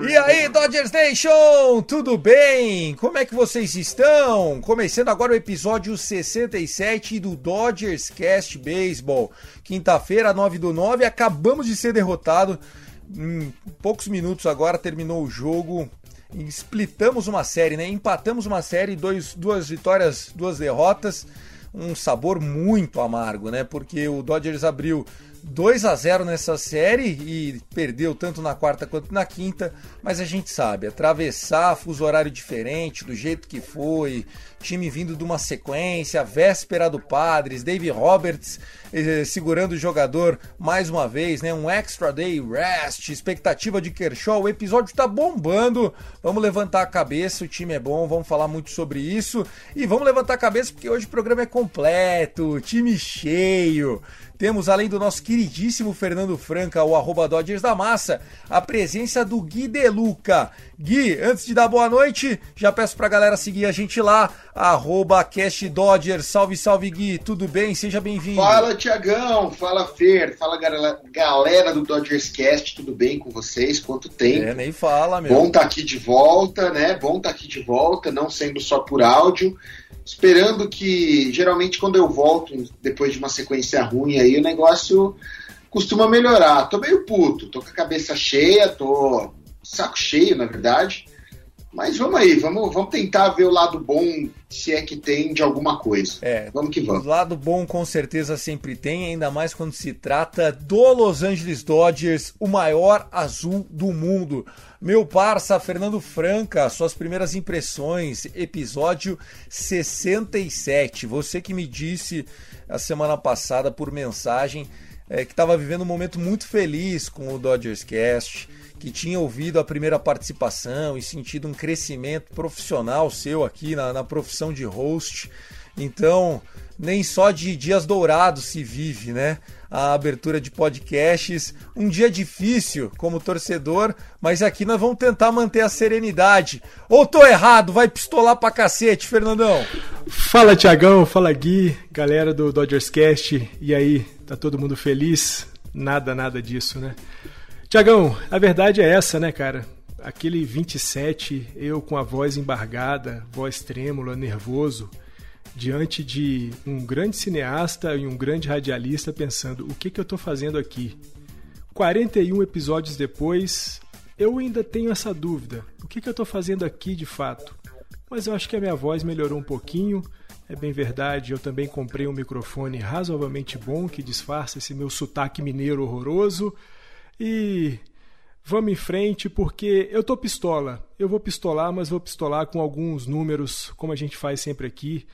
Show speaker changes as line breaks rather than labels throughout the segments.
E aí, Dodgers Nation, tudo bem? Como é que vocês estão? Começando agora o episódio 67 do Dodgers Cast Baseball. Quinta-feira, 9 do 9, acabamos de ser derrotado. Em poucos minutos agora terminou o jogo. Splitamos uma série, né? Empatamos uma série, dois, duas vitórias, duas derrotas. Um sabor muito amargo, né? Porque o Dodgers abriu 2 a 0 nessa série e perdeu tanto na quarta quanto na quinta, mas a gente sabe, atravessar fuso horário diferente, do jeito que foi, time vindo de uma sequência, véspera do Padres, Dave Roberts eh, segurando o jogador mais uma vez, né? Um extra day rest, expectativa de Kershaw, o episódio tá bombando. Vamos levantar a cabeça, o time é bom, vamos falar muito sobre isso e vamos levantar a cabeça porque hoje o programa é completo, time cheio. Temos, além do nosso queridíssimo Fernando Franca, o arroba Dodgers da Massa, a presença do Gui Deluca. Gui, antes de dar boa noite, já peço pra galera seguir a gente lá, arroba Cast Dodgers. Salve, salve Gui, tudo bem? Seja bem-vindo.
Fala, Tiagão. Fala, Fer. Fala, galera, do Dodgers Cast. Tudo bem com vocês? Quanto tempo?
É, nem fala, meu.
Bom tá aqui de volta, né? Bom tá aqui de volta, não sendo só por áudio. Esperando que, geralmente, quando eu volto, depois de uma sequência ruim aí, o negócio costuma melhorar. Tô meio puto, tô com a cabeça cheia, tô saco cheio, na verdade. Mas vamos aí, vamos, vamos tentar ver o lado bom, se é que tem, de alguma coisa.
É,
Vamos que
O
vamos.
lado bom com certeza sempre tem, ainda mais quando se trata do Los Angeles Dodgers, o maior azul do mundo. Meu parça, Fernando Franca, suas primeiras impressões, episódio 67. Você que me disse a semana passada por mensagem é, que estava vivendo um momento muito feliz com o Dodgers Cast, que tinha ouvido a primeira participação e sentido um crescimento profissional seu aqui na, na profissão de host. Então, nem só de dias dourados se vive, né? A abertura de podcasts. Um dia difícil como torcedor, mas aqui nós vamos tentar manter a serenidade. Ou tô errado, vai pistolar pra cacete, Fernandão.
Fala Tiagão, fala Gui, galera do Dodgers Cast. E aí, tá todo mundo feliz? Nada, nada disso, né? Tiagão, a verdade é essa, né, cara? Aquele 27, eu com a voz embargada, voz trêmula, nervoso, diante de um grande cineasta e um grande radialista pensando: o que, que eu tô fazendo aqui? 41 episódios depois, eu ainda tenho essa dúvida: o que, que eu tô fazendo aqui de fato? Mas eu acho que a minha voz melhorou um pouquinho. É bem verdade, eu também comprei um microfone razoavelmente bom que disfarça esse meu sotaque mineiro horroroso. E vamos em frente porque eu tô pistola. Eu vou pistolar, mas vou pistolar com alguns números, como a gente faz sempre aqui.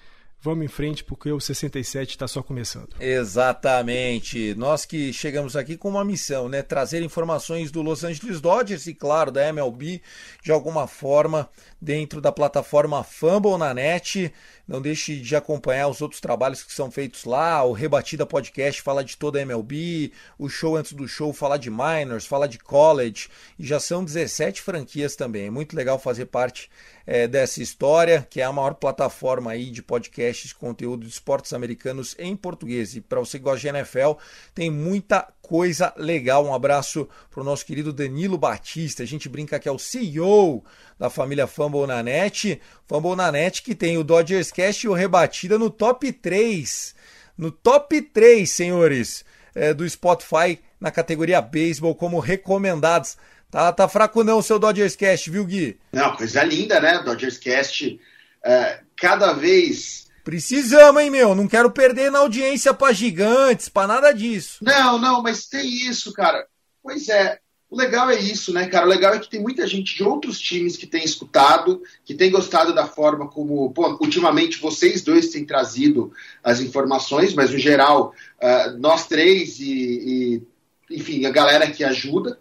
Vamos em frente porque o 67 está só começando.
Exatamente. Nós que chegamos aqui com uma missão, né? Trazer informações do Los Angeles Dodgers e, claro, da MLB de alguma forma dentro da plataforma Fumble na net. Não deixe de acompanhar os outros trabalhos que são feitos lá. O Rebatida Podcast fala de toda a MLB. O show antes do show fala de minors, fala de college. E já são 17 franquias também. É muito legal fazer parte é, dessa história, que é a maior plataforma aí de podcast podcast de conteúdo de esportes americanos em português. E para você que gosta de NFL, tem muita coisa legal. Um abraço para o nosso querido Danilo Batista. A gente brinca que é o CEO da família Fumble na Net. Fumble na Net que tem o Dodgers Cast e o Rebatida no top 3. No top 3, senhores, é, do Spotify na categoria Baseball como recomendados. Tá, tá fraco não o seu Dodgers Cast, viu, Gui?
Não, coisa linda, né? Dodgers Cast é, cada vez.
Precisamos, hein, meu? Não quero perder na audiência para gigantes, para nada disso.
Não, não, mas tem isso, cara. Pois é. O legal é isso, né, cara? O legal é que tem muita gente de outros times que tem escutado, que tem gostado da forma como, pô, ultimamente vocês dois têm trazido as informações, mas no geral, uh, nós três e, e, enfim, a galera que ajuda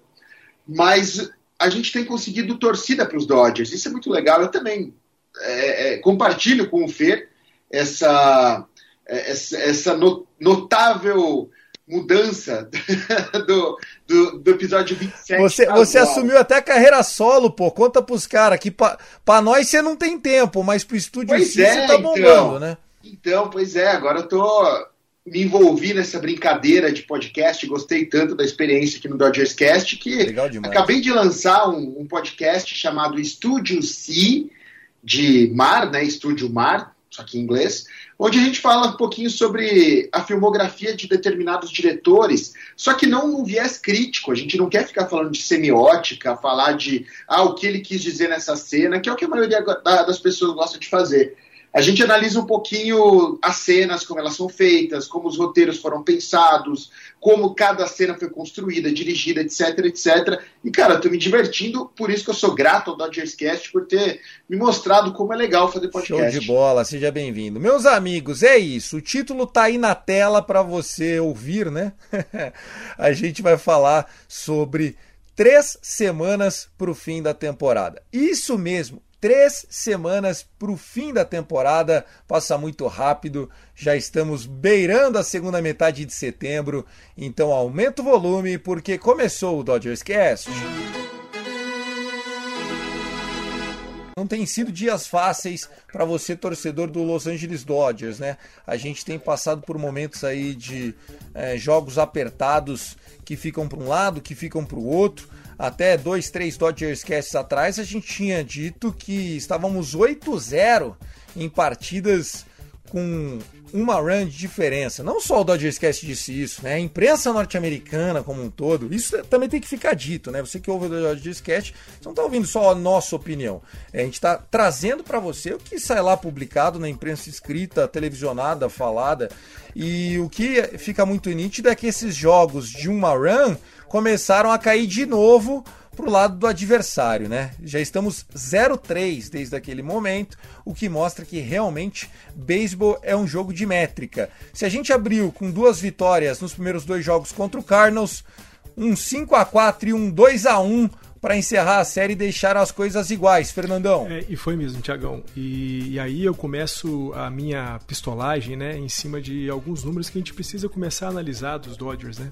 mas a gente tem conseguido torcida para os Dodgers. Isso é muito legal. Eu também é, é, compartilho com o Fer essa, é, essa, essa notável mudança do, do, do, episódio 27.
Você, você assumiu até carreira solo, pô. Conta pros caras que pra, pra nós você não tem tempo, mas pro estúdio
pois
si
é,
você tá bombando, então,
né? Então, pois é, agora eu tô me envolvi nessa brincadeira de podcast, gostei tanto da experiência aqui no Dodgers Cast que acabei de lançar um, um, podcast chamado Estúdio C de Mar, né? Estúdio Mar, só que em inglês, onde a gente fala um pouquinho sobre a filmografia de determinados diretores, só que não num viés crítico. A gente não quer ficar falando de semiótica, falar de ah, o que ele quis dizer nessa cena, que é o que a maioria das pessoas gosta de fazer a gente analisa um pouquinho as cenas, como elas são feitas, como os roteiros foram pensados, como cada cena foi construída, dirigida, etc, etc. E, cara, eu tô me divertindo, por isso que eu sou grato ao Dodgers Cast por ter me mostrado como é legal fazer podcast.
Show de bola, seja bem-vindo. Meus amigos, é isso. O título tá aí na tela para você ouvir, né? a gente vai falar sobre três semanas para o fim da temporada. Isso mesmo, Três semanas para o fim da temporada, passa muito rápido, já estamos beirando a segunda metade de setembro, então aumenta o volume porque começou o Dodgers Cast. Não tem sido dias fáceis para você, torcedor do Los Angeles Dodgers, né? A gente tem passado por momentos aí de é, jogos apertados que ficam para um lado, que ficam para o outro até dois, três Dodgers Casts atrás, a gente tinha dito que estávamos 8-0 em partidas com uma run de diferença. Não só o Dodgers Cast disse isso, né? A imprensa norte-americana como um todo, isso também tem que ficar dito, né? Você que ouve o Dodgers Cast, você não está ouvindo só a nossa opinião. É, a gente está trazendo para você o que sai lá publicado na imprensa escrita, televisionada, falada. E o que fica muito nítido é que esses jogos de uma run começaram a cair de novo para o lado do adversário, né? Já estamos 0-3 desde aquele momento, o que mostra que realmente beisebol é um jogo de métrica. Se a gente abriu com duas vitórias nos primeiros dois jogos contra o Cardinals, um 5 a 4 e um 2 a 1 para encerrar a série e deixar as coisas iguais, Fernandão.
É, e foi mesmo, Tiagão. E, e, aí eu começo a minha pistolagem, né, em cima de alguns números que a gente precisa começar a analisar dos Dodgers, né?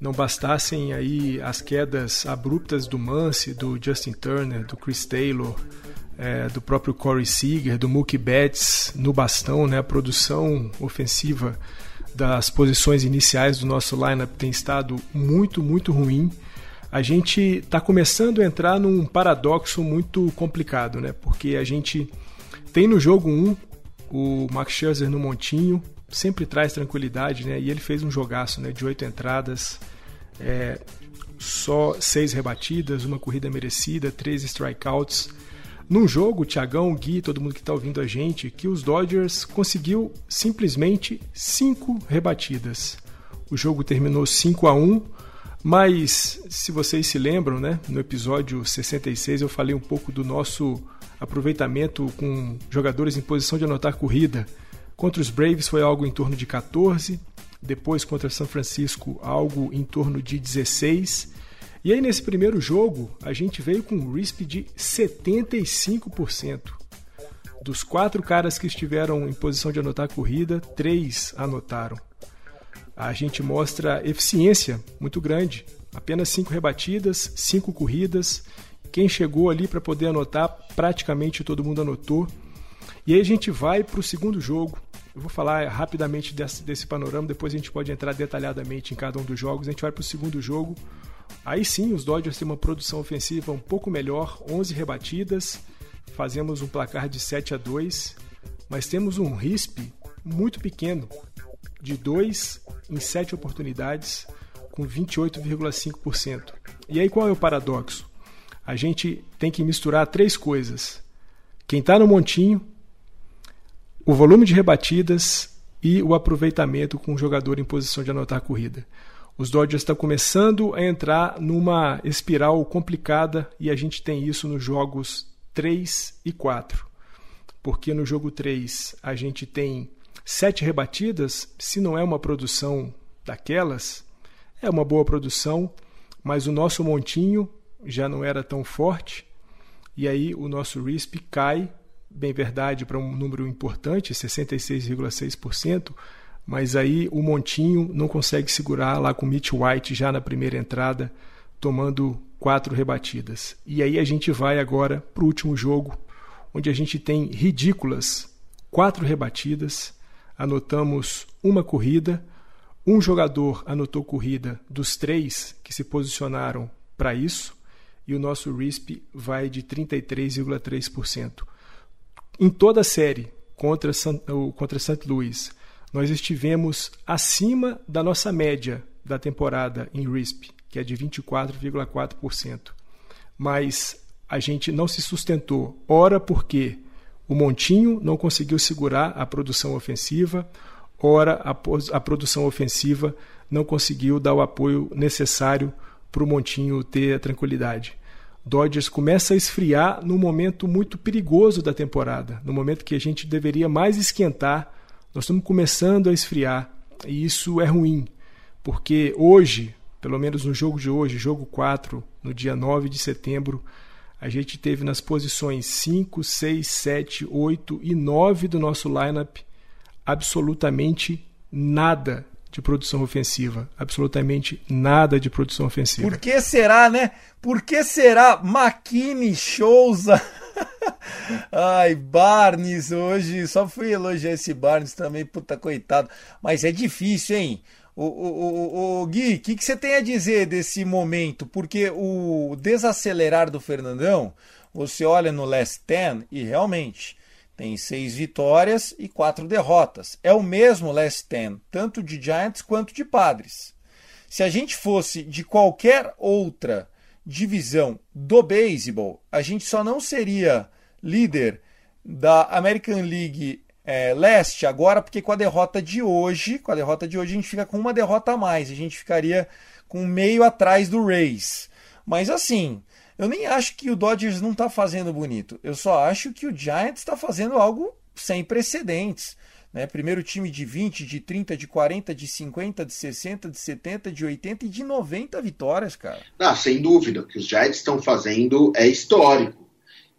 Não bastassem aí as quedas abruptas do Mance, do Justin Turner, do Chris Taylor, é, do próprio Corey Seager, do Mookie Betts no bastão, né, a produção ofensiva das posições iniciais do nosso lineup tem estado muito, muito ruim. A gente está começando a entrar num paradoxo muito complicado, né? Porque a gente tem no jogo 1 o Max Scherzer no montinho, sempre traz tranquilidade, né? E ele fez um jogaço, né? De oito entradas, é, só seis rebatidas, uma corrida merecida, três strikeouts. Num jogo, Tiagão, Gui, todo mundo que está ouvindo a gente, que os Dodgers conseguiu simplesmente cinco rebatidas. O jogo terminou 5 a 1 mas se vocês se lembram, né, no episódio 66 eu falei um pouco do nosso aproveitamento com jogadores em posição de anotar corrida. Contra os Braves foi algo em torno de 14, depois contra São Francisco algo em torno de 16. E aí nesse primeiro jogo a gente veio com um RISP de 75%. Dos quatro caras que estiveram em posição de anotar a corrida, três anotaram. A gente mostra eficiência muito grande. Apenas cinco rebatidas, cinco corridas. Quem chegou ali para poder anotar, praticamente todo mundo anotou. E aí a gente vai para o segundo jogo. Eu vou falar rapidamente desse, desse panorama, depois a gente pode entrar detalhadamente em cada um dos jogos. A gente vai para o segundo jogo. Aí sim, os Dodgers têm uma produção ofensiva um pouco melhor, 11 rebatidas, fazemos um placar de 7 a 2, mas temos um RISP muito pequeno, de 2 em 7 oportunidades, com 28,5%. E aí qual é o paradoxo? A gente tem que misturar três coisas: quem está no montinho, o volume de rebatidas e o aproveitamento com o jogador em posição de anotar a corrida. Os Dodgers estão começando a entrar numa espiral complicada e a gente tem isso nos jogos 3 e 4. Porque no jogo 3 a gente tem sete rebatidas, se não é uma produção daquelas, é uma boa produção, mas o nosso montinho já não era tão forte e aí o nosso RISP cai, bem verdade, para um número importante, 66,6%, mas aí o Montinho não consegue segurar lá com o Mitch White já na primeira entrada, tomando quatro rebatidas. E aí a gente vai agora para o último jogo, onde a gente tem ridículas quatro rebatidas, anotamos uma corrida, um jogador anotou corrida dos três que se posicionaram para isso, e o nosso RISP vai de 33,3%. Em toda a série contra, contra St. Louis, nós estivemos acima da nossa média da temporada em RISP, que é de 24,4%. Mas a gente não se sustentou, ora porque o Montinho não conseguiu segurar a produção ofensiva, ora a, a produção ofensiva não conseguiu dar o apoio necessário para o Montinho ter a tranquilidade. Dodgers começa a esfriar no momento muito perigoso da temporada, no momento que a gente deveria mais esquentar. Nós estamos começando a esfriar e isso é ruim, porque hoje, pelo menos no jogo de hoje, jogo 4, no dia 9 de setembro, a gente teve nas posições 5, 6, 7, 8 e 9 do nosso lineup absolutamente nada de produção ofensiva. Absolutamente nada de produção ofensiva.
Por que será, né? Por que será Makini Souza? Ai, Barnes hoje, só fui elogiar esse Barnes também, puta coitado. Mas é difícil, hein? O, o, o, o Gui, o que, que você tem a dizer desse momento? Porque o desacelerar do Fernandão, você olha no Last Ten e realmente tem seis vitórias e quatro derrotas. É o mesmo Last Ten, tanto de Giants quanto de Padres. Se a gente fosse de qualquer outra divisão do beisebol, a gente só não seria líder da American League é, Leste agora, porque com a derrota de hoje, com a derrota de hoje a gente fica com uma derrota a mais, a gente ficaria com meio atrás do Rays. Mas assim, eu nem acho que o Dodgers não está fazendo bonito. Eu só acho que o Giants está fazendo algo sem precedentes. Né? Primeiro time de 20, de 30, de 40, de 50, de 60, de 70, de 80 e de 90 vitórias, cara.
Não, sem dúvida. O que os Giants estão fazendo é histórico.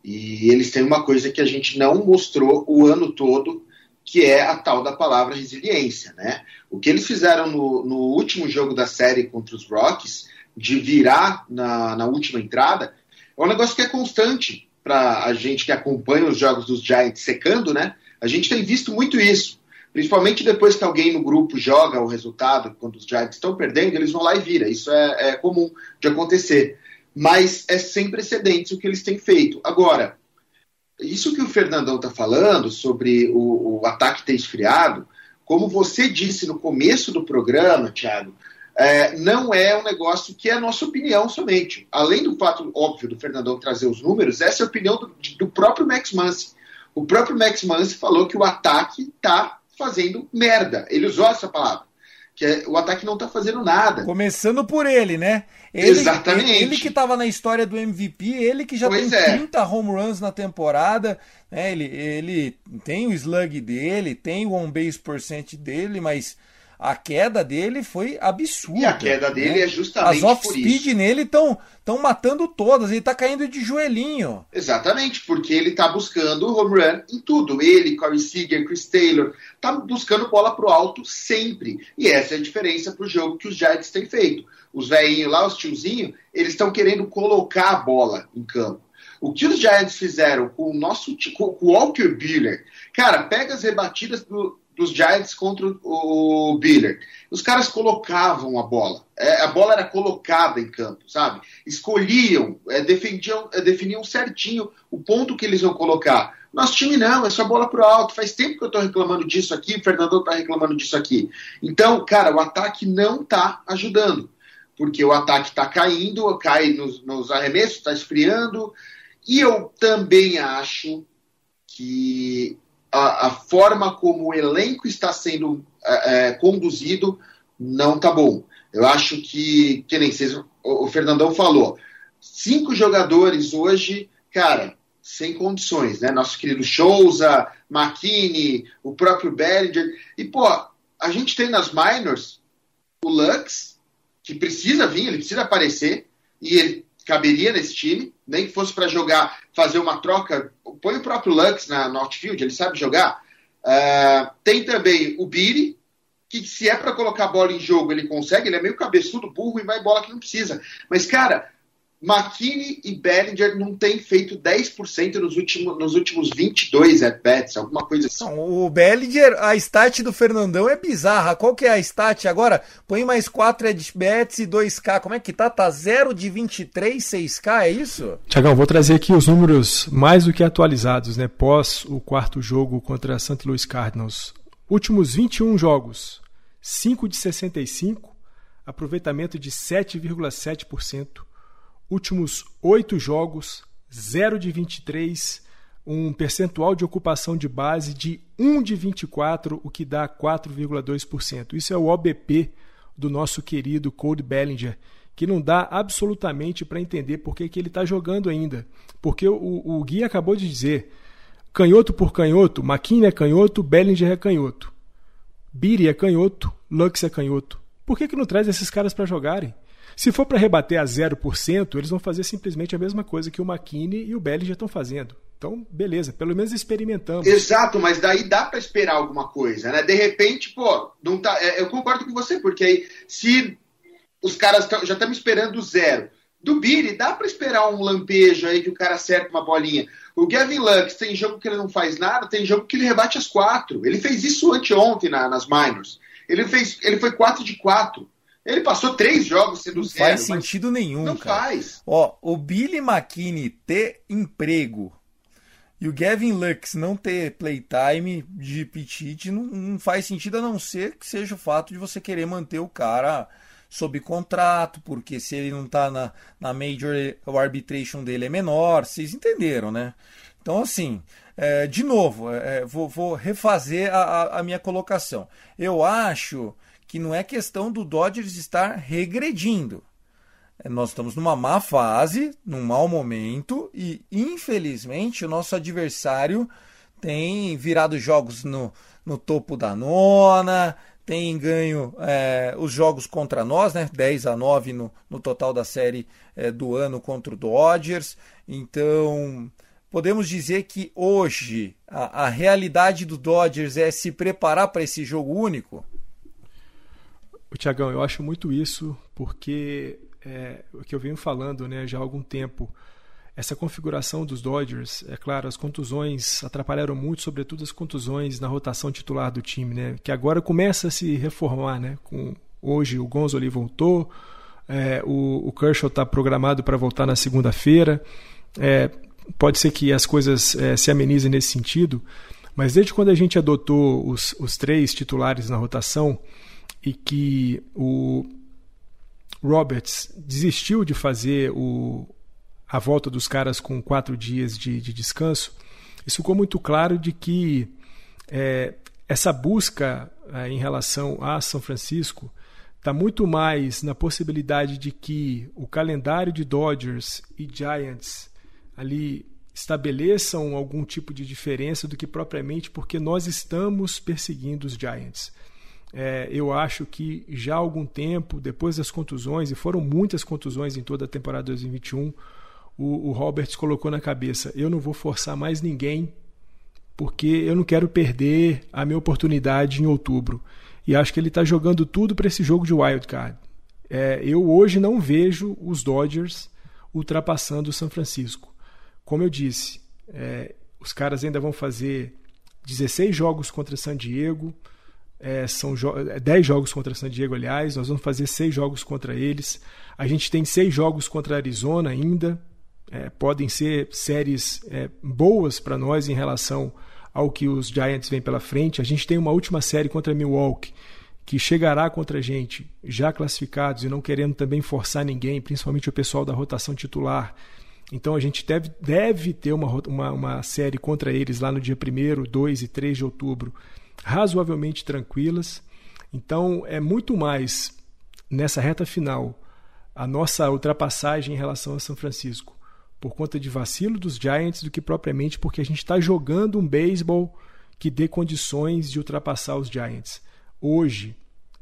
E eles têm uma coisa que a gente não mostrou o ano todo, que é a tal da palavra resiliência. Né? O que eles fizeram no, no último jogo da série contra os Rockies, de virar na, na última entrada, é um negócio que é constante para a gente que acompanha os jogos dos Giants secando, né? A gente tem visto muito isso. Principalmente depois que alguém no grupo joga o resultado, quando os Giants estão perdendo, eles vão lá e vira. Isso é, é comum de acontecer mas é sem precedentes o que eles têm feito. Agora, isso que o Fernandão está falando sobre o, o, ataque ter esfriado, como você disse no começo do programa, Thiago, é, não é um negócio que é a nossa opinião somente. Além do fato óbvio do Fernandão trazer os números, essa é a opinião do, do próprio Max Muncy. O próprio Max Muncy falou que o ataque está fazendo merda. Ele usou essa palavra que é, o ataque não está fazendo nada.
Começando por ele, né? Ele,
Exatamente.
Ele que estava na história do MVP, ele que já pois tem é. 30 home runs na temporada, né? ele, ele tem o slug dele, tem o on base percent dele, mas a queda dele foi absurda. E
a queda dele né? é justamente
As off-speed nele estão estão matando todas, ele está caindo de joelhinho.
Exatamente, porque ele está buscando home run em tudo. Ele, Corey Seager, Chris Taylor, está buscando bola pro alto sempre. E essa é a diferença pro jogo que os Giants têm feito. Os velhinhos lá, os tiozinhos, eles estão querendo colocar a bola em campo. O que os Giants fizeram com o nosso com o Walker Buehler, cara, pega as rebatidas do, dos Giants contra o Biller. Os caras colocavam a bola. É, a bola era colocada em campo, sabe? Escolhiam, é, defendiam, é, definiam certinho o ponto que eles iam colocar. Nosso time não, é só bola pro alto. Faz tempo que eu tô reclamando disso aqui, o Fernando tá reclamando disso aqui. Então, cara, o ataque não tá ajudando. Porque o ataque tá caindo, cai nos, nos arremessos, tá esfriando. E eu também acho que a, a forma como o elenco está sendo é, é, conduzido não tá bom. Eu acho que, que nem vocês, o, Fernandão falou, cinco jogadores hoje, cara, sem condições, né? Nosso querido Souza, McKinney, o próprio Bellinger. E, pô, a gente tem nas minors o Lux, que precisa vir, ele precisa aparecer, e ele caberia nesse time, nem que fosse para jogar, fazer uma troca. Põe o próprio Lux na, no outfield, ele sabe jogar. Uh, tem também o Biri, que se é para colocar a bola em jogo, ele consegue, ele é meio cabeçudo, burro e vai bola que não precisa. Mas, cara, McKinney e Bellinger não têm feito 10% nos últimos, nos últimos 22 at-bats, alguma coisa assim.
Não, o Bellinger, a stat do Fernandão é bizarra. Qual que é a stat agora? Põe mais 4 at-bats e 2K. Como é que tá? Tá 0 de 23, 6K, é isso?
Tiagão, vou trazer aqui os números mais do que atualizados, né? Pós o quarto jogo contra St. Louis Cardinals. Últimos 21 jogos, 5 de 65, aproveitamento de 7,7% últimos oito jogos, 0 de 23, um percentual de ocupação de base de 1 de 24, o que dá 4,2%. Isso é o OBP do nosso querido Cody Bellinger, que não dá absolutamente para entender por que, que ele está jogando ainda. Porque o, o Gui acabou de dizer, canhoto por canhoto, McKinney é canhoto, Bellinger é canhoto. Biri é canhoto, Lux é canhoto. Por que, que não traz esses caras para jogarem? Se for para rebater a 0%, eles vão fazer simplesmente a mesma coisa que o McKinney e o Belly já estão fazendo. Então, beleza, pelo menos experimentamos.
Exato, mas daí dá para esperar alguma coisa, né? De repente, pô, não tá, é, eu concordo com você, porque aí se os caras já estão esperando zero, do Billy dá para esperar um lampejo aí que o cara acerta uma bolinha. O Gavin Lux tem jogo que ele não faz nada, tem jogo que ele rebate as quatro. Ele fez isso anteontem na, nas minors. Ele fez, ele foi 4 de 4. Ele passou três jogos sendo
não
zero.
Faz sentido nenhum,
Não
cara.
faz.
Ó, o Billy McKinney ter emprego e o Gavin Lux não ter playtime de petite não, não faz sentido a não ser que seja o fato de você querer manter o cara sob contrato, porque se ele não tá na, na Major, o arbitration dele é menor, vocês entenderam, né? Então, assim, é, de novo, é, vou, vou, refazer a, a, a minha colocação. Eu acho que não é questão do Dodgers estar regredindo. É, nós estamos numa má fase, num mau momento e, infelizmente, o nosso adversário tem virado jogos no, no topo da nona, tem ganho é, os jogos contra nós, né? 10 a 9 no, no total da série é, do ano contra o Dodgers. Então, podemos dizer que hoje a, a realidade do Dodgers é se preparar para esse jogo único?
O Tiagão, eu acho muito isso porque é, o que eu venho falando né, já há algum tempo, essa configuração dos Dodgers, é claro, as contusões atrapalharam muito, sobretudo as contusões na rotação titular do time, né, que agora começa a se reformar. Né, com, hoje o Gonzoli voltou, é, o, o Kershaw está programado para voltar na segunda-feira. É, pode ser que as coisas é, se amenizem nesse sentido, mas desde quando a gente adotou os, os três titulares na rotação, e que o Roberts desistiu de fazer o, a volta dos caras com quatro dias de, de descanso, isso ficou muito claro de que é, essa busca é, em relação a São Francisco está muito mais na possibilidade de que o calendário de Dodgers e Giants ali estabeleçam algum tipo de diferença do que propriamente porque nós estamos perseguindo os Giants. É, eu acho que já há algum tempo, depois das contusões, e foram muitas contusões em toda a temporada 2021, o, o Roberts colocou na cabeça: eu não vou forçar mais ninguém, porque eu não quero perder a minha oportunidade em outubro. E acho que ele está jogando tudo para esse jogo de wild card. É, eu hoje não vejo os Dodgers ultrapassando o São Francisco. como eu disse, é, os caras ainda vão fazer 16 jogos contra San Diego, é, são jo 10 jogos contra San Diego, aliás, nós vamos fazer 6 jogos contra eles. A gente tem 6 jogos contra Arizona ainda. É, podem ser séries é, boas para nós em relação ao que os Giants vêm pela frente. A gente tem uma última série contra Milwaukee, que chegará contra a gente já classificados e não querendo também forçar ninguém, principalmente o pessoal da rotação titular. Então a gente deve, deve ter uma, uma, uma série contra eles lá no dia 1, 2 e 3 de outubro, razoavelmente tranquilas. Então é muito mais nessa reta final a nossa ultrapassagem em relação a São Francisco por conta de vacilo dos Giants do que propriamente porque a gente está jogando um beisebol que dê condições de ultrapassar os Giants. Hoje,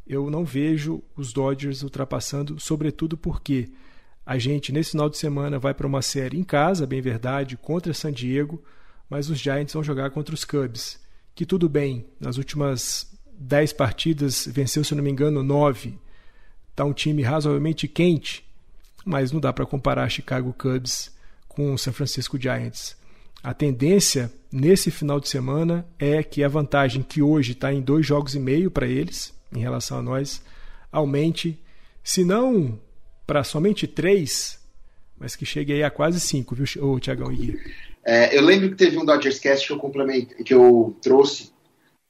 eu não vejo os Dodgers ultrapassando, sobretudo porque a gente, nesse final de semana, vai para uma série em casa, bem verdade, contra San Diego, mas os Giants vão jogar contra os Cubs, que tudo bem, nas últimas 10 partidas venceu, se não me engano, 9. Está um time razoavelmente quente, mas não dá para comparar Chicago Cubs com o San Francisco Giants. A tendência nesse final de semana é que a vantagem que hoje está em dois jogos e meio para eles, em relação a nós, aumente, se não para somente três, mas que chegue aí a quase cinco, viu, Tiagão e
é, Eu lembro que teve um Dodgers Cast que eu que eu trouxe,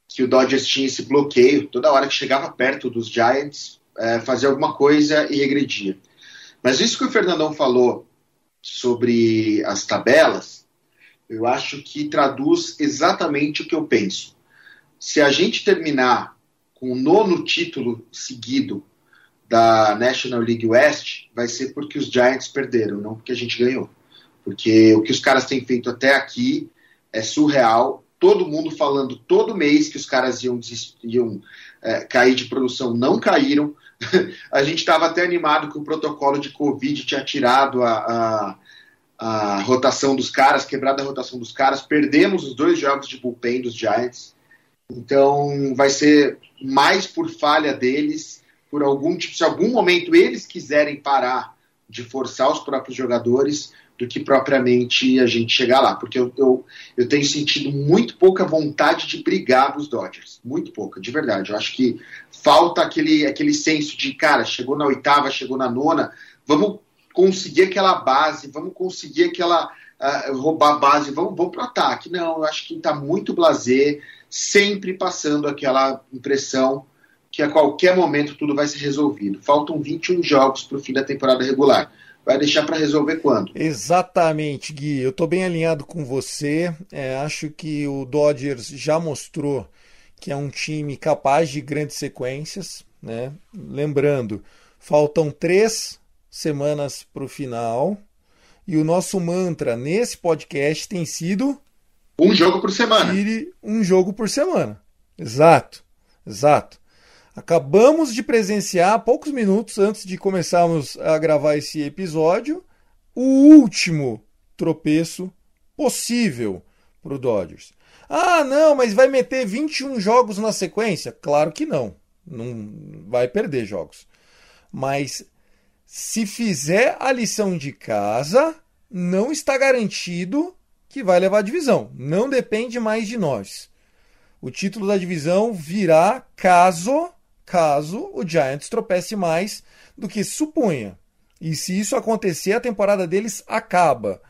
que o Dodgers tinha esse bloqueio, toda hora que chegava perto dos Giants, é, fazia alguma coisa e regredia. Mas isso que o Fernandão falou sobre as tabelas, eu acho que traduz exatamente o que eu penso. Se a gente terminar com o nono título seguido da National League West, vai ser porque os Giants perderam, não porque a gente ganhou. Porque o que os caras têm feito até aqui é surreal. Todo mundo falando todo mês que os caras iam, iam é, cair de produção, não caíram. a gente estava até animado que o protocolo de Covid tinha tirado a, a a rotação dos caras, quebrada a rotação dos caras. Perdemos os dois jogos de bullpen dos Giants. Então vai ser mais por falha deles, por algum tipo, se algum momento eles quiserem parar de forçar os próprios jogadores, do que propriamente a gente chegar lá. Porque eu, eu, eu tenho sentido muito pouca vontade de brigar dos Dodgers. Muito pouca, de verdade. Eu acho que falta aquele, aquele senso de, cara, chegou na oitava, chegou na nona, vamos conseguir aquela base, vamos conseguir aquela. Uh, roubar a base, vamos, vamos para o ataque. Não, eu acho que está muito blazer, sempre passando aquela impressão que a qualquer momento tudo vai ser resolvido. Faltam 21 jogos para o fim da temporada regular. Vai deixar para resolver quando?
Exatamente, Gui. Eu estou bem alinhado com você. É, acho que o Dodgers já mostrou que é um time capaz de grandes sequências. Né? Lembrando, faltam três semanas para o final. E o nosso mantra nesse podcast tem sido.
Um jogo por semana.
Um jogo por semana. Exato, exato. Acabamos de presenciar, poucos minutos antes de começarmos a gravar esse episódio, o último tropeço possível para o Dodgers. Ah, não, mas vai meter 21 jogos na sequência? Claro que não. Não vai perder jogos. Mas se fizer a lição de casa, não está garantido que vai levar a divisão. Não depende mais de nós. O título da divisão virá caso caso o Giants tropece mais do que supunha. E se isso acontecer, a temporada deles acaba.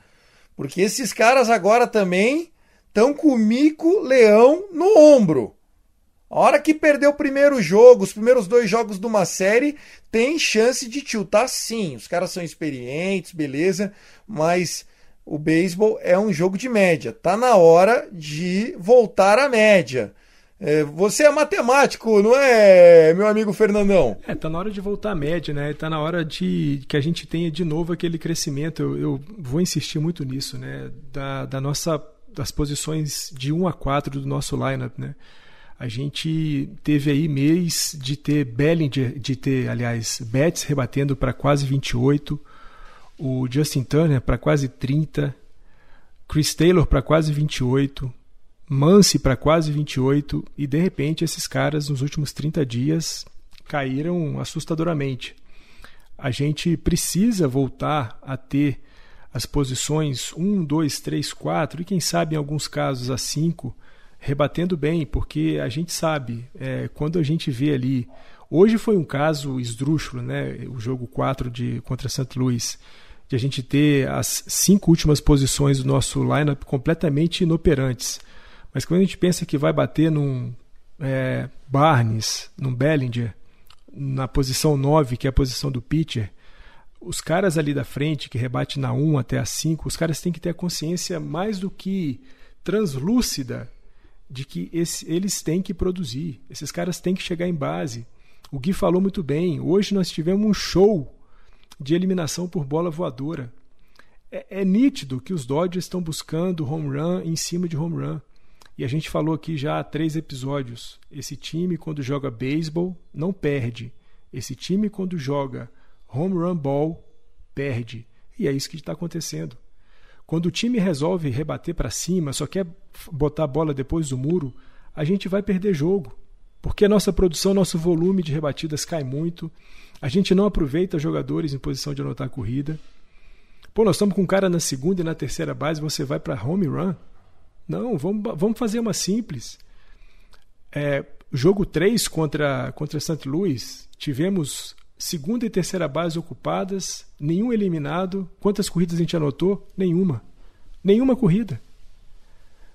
Porque esses caras agora também estão com o mico leão no ombro. A hora que perder o primeiro jogo, os primeiros dois jogos de uma série, tem chance de tiltar sim. Os caras são experientes, beleza, mas o beisebol é um jogo de média. Tá na hora de voltar à média. É, você é matemático, não é, meu amigo Fernandão?
É, tá na hora de voltar à média, né? Tá na hora de que a gente tenha de novo aquele crescimento. Eu, eu vou insistir muito nisso, né? Da, da nossa das posições de 1 a 4 do nosso lineup, né? a gente teve aí mês de ter Bellinger, de ter, aliás, Betts rebatendo para quase 28, o Justin Turner para quase 30, Chris Taylor para quase 28, Mance para quase 28 e de repente esses caras nos últimos 30 dias caíram assustadoramente. A gente precisa voltar a ter as posições 1, 2, 3, 4 e quem sabe em alguns casos a 5, rebatendo bem, porque a gente sabe, é, quando a gente vê ali. Hoje foi um caso esdrúxulo, né? o jogo 4 de, contra St. Louis, de a gente ter as cinco últimas posições do nosso lineup completamente inoperantes. Mas quando a gente pensa que vai bater num é, Barnes, num Bellinger, na posição 9, que é a posição do pitcher, os caras ali da frente, que rebate na 1 até a 5, os caras têm que ter a consciência mais do que translúcida de que esse, eles têm que produzir. Esses caras têm que chegar em base. O Gui falou muito bem. Hoje nós tivemos um show de eliminação por bola voadora. É, é nítido que os Dodgers estão buscando home run em cima de home run. E a gente falou aqui já há três episódios. Esse time, quando joga beisebol, não perde. Esse time, quando joga home run ball, perde. E é isso que está acontecendo. Quando o time resolve rebater para cima, só quer botar a bola depois do muro, a gente vai perder jogo. Porque a nossa produção, nosso volume de rebatidas cai muito. A gente não aproveita jogadores em posição de anotar a corrida. Pô, nós estamos com um cara na segunda e na terceira base, você vai para home run? Não, vamos, vamos fazer uma simples. É, jogo 3 contra, contra St. Louis, tivemos segunda e terceira base ocupadas, nenhum eliminado. Quantas corridas a gente anotou? Nenhuma. Nenhuma corrida.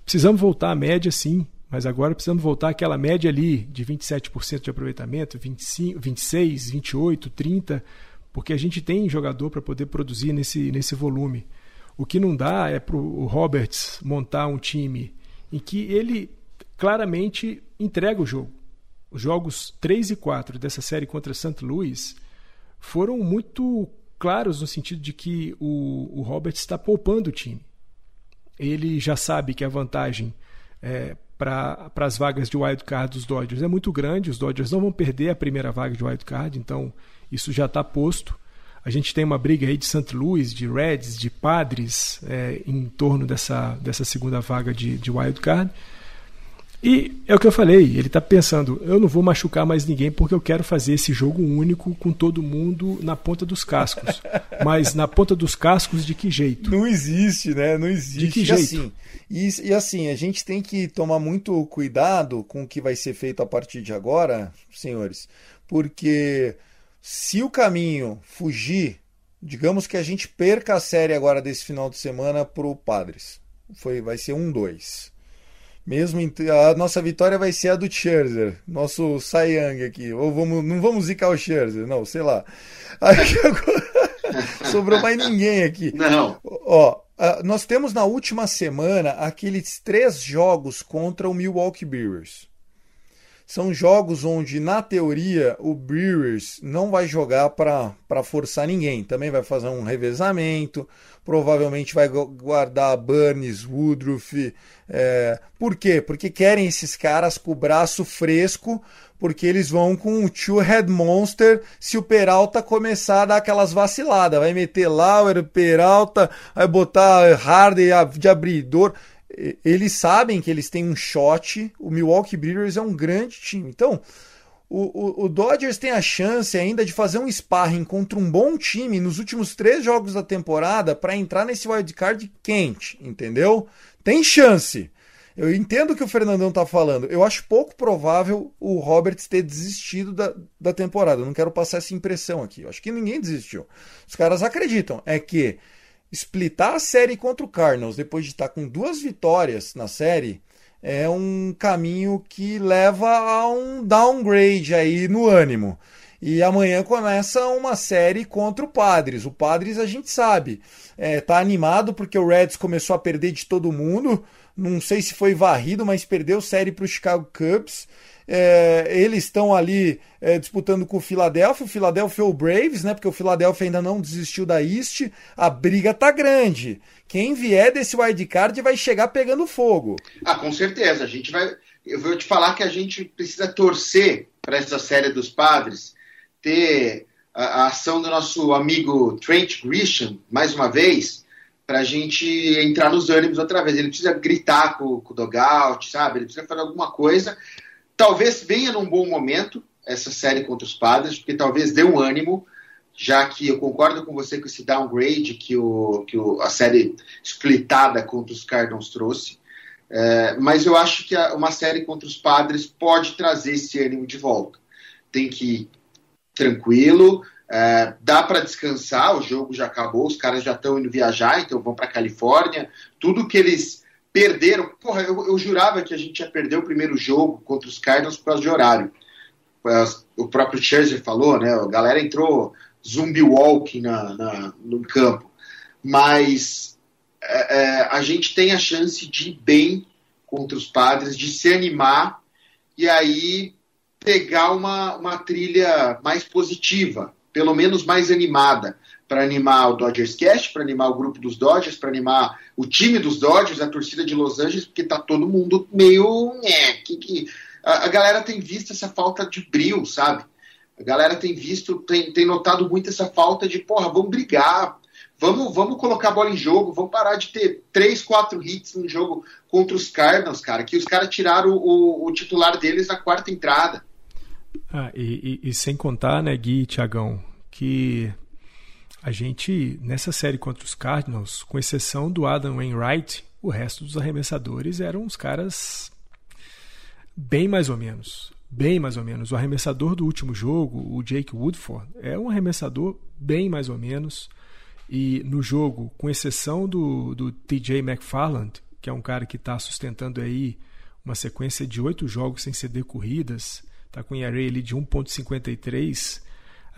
Precisamos voltar à média, sim, mas agora precisamos voltar àquela média ali de 27% de aproveitamento, 25, 26, 28, 30, porque a gente tem jogador para poder produzir nesse, nesse volume. O que não dá é para o Roberts montar um time em que ele claramente entrega o jogo. Os jogos 3 e 4 dessa série contra St. Louis foram muito claros no sentido de que o, o Roberts está poupando o time. Ele já sabe que a vantagem é, para as vagas de wild card dos Dodgers é muito grande. Os Dodgers não vão perder a primeira vaga de wild card, então isso já está posto. A gente tem uma briga aí de St. Louis, de Reds, de Padres é, em torno dessa, dessa segunda vaga de, de wild card. E é o que eu falei, ele está pensando, eu não vou machucar mais ninguém porque eu quero fazer esse jogo único com todo mundo na ponta dos cascos. Mas na ponta dos cascos de que jeito?
Não existe, né? Não existe.
De que jeito?
Assim, e, e assim, a gente tem que tomar muito cuidado com o que vai ser feito a partir de agora, senhores, porque se o caminho fugir, digamos que a gente perca a série agora desse final de semana pro Padres. Foi, vai ser um dois. Mesmo a nossa vitória vai ser a do Scherzer, nosso Cy Young aqui. Ou vamos, não vamos zicar o Scherzer, não, sei lá. Aí, sobrou mais ninguém aqui.
Não.
Ó, nós temos na última semana aqueles três jogos contra o Milwaukee Brewers. São jogos onde, na teoria, o Brewers não vai jogar para forçar ninguém. Também vai fazer um revezamento, provavelmente vai guardar Burns, Woodruff. É... Por quê? Porque querem esses caras com o braço fresco, porque eles vão com o Two Head Monster se o Peralta começar a dar aquelas vaciladas. Vai meter Lauer, Peralta, vai botar Hardy de abridor eles sabem que eles têm um shot. O Milwaukee Brewers é um grande time. Então, o, o, o, Dodgers tem a chance ainda de fazer um sparring contra um bom time nos últimos três jogos da temporada para entrar nesse wildcard quente, entendeu? Tem chance. Eu entendo o que o Fernandão tá falando. Eu acho pouco provável o Roberts ter desistido da, da temporada. Eu não quero passar essa impressão aqui. Eu acho que ninguém desistiu. Os caras acreditam. É que splitar a série contra o Cardinals depois de estar com duas vitórias na série é um caminho que leva a um downgrade aí no ânimo. E amanhã começa uma série contra o Padres. O Padres a gente sabe, é, tá animado porque o Reds começou a perder de todo mundo. Não sei se foi varrido, mas perdeu série para o Chicago Cubs. É, eles estão ali é, disputando com o Philadelphia, o Philadelphia ou o Braves, né? Porque o Philadelphia ainda não desistiu da East. A briga tá grande. Quem vier desse wildcard vai chegar pegando fogo.
Ah, com certeza. A gente vai. Eu vou te falar que a gente precisa torcer para essa série dos padres ter a, a ação do nosso amigo Trent Grisham, mais uma vez, para a gente entrar nos ânimos outra vez. Ele precisa gritar com, com o dogout, sabe? Ele precisa fazer alguma coisa Talvez venha num bom momento essa série contra os padres, porque talvez dê um ânimo. já que eu concordo com você com esse downgrade que, o, que o, a série splitada contra os Cardinals trouxe. É, mas eu acho que a, uma série contra os Padres pode trazer esse ânimo de volta. Tem que ir tranquilo, é, dá para descansar, o jogo já acabou, os caras já estão indo viajar, então vão para Califórnia. Tudo que eles perderam. Porra, eu, eu, jurava que a gente ia perder o primeiro jogo contra os Cardinals por causa de horário. O próprio Scherzer falou, né? A galera entrou zumbi walking na, na no campo. Mas é, é, a gente tem a chance de ir bem contra os padres, de se animar e aí pegar uma, uma trilha mais positiva, pelo menos mais animada, para animar o Dodgers Cast, para animar o grupo dos Dodgers, para animar o time dos Dodgers, a torcida de Los Angeles, porque tá todo mundo meio. É, que, que, a, a galera tem visto essa falta de brilho, sabe? A galera tem visto, tem, tem notado muito essa falta de, porra, vamos brigar, vamos, vamos colocar a bola em jogo, vamos parar de ter três, quatro hits no jogo contra os Cardinals, cara, que os caras tiraram o, o, titular deles na quarta entrada.
Ah, e, e, e, sem contar, né, Gui e Tiagão, que a gente, nessa série contra os Cardinals, com exceção do Adam Wainwright, o resto dos arremessadores eram os caras bem mais ou menos bem mais ou menos. O arremessador do último jogo, o Jake Woodford, é um arremessador bem mais ou menos. E no jogo, com exceção do, do TJ McFarland, que é um cara que está sustentando aí uma sequência de oito jogos sem ceder corridas, está com ERA ali de 1.53,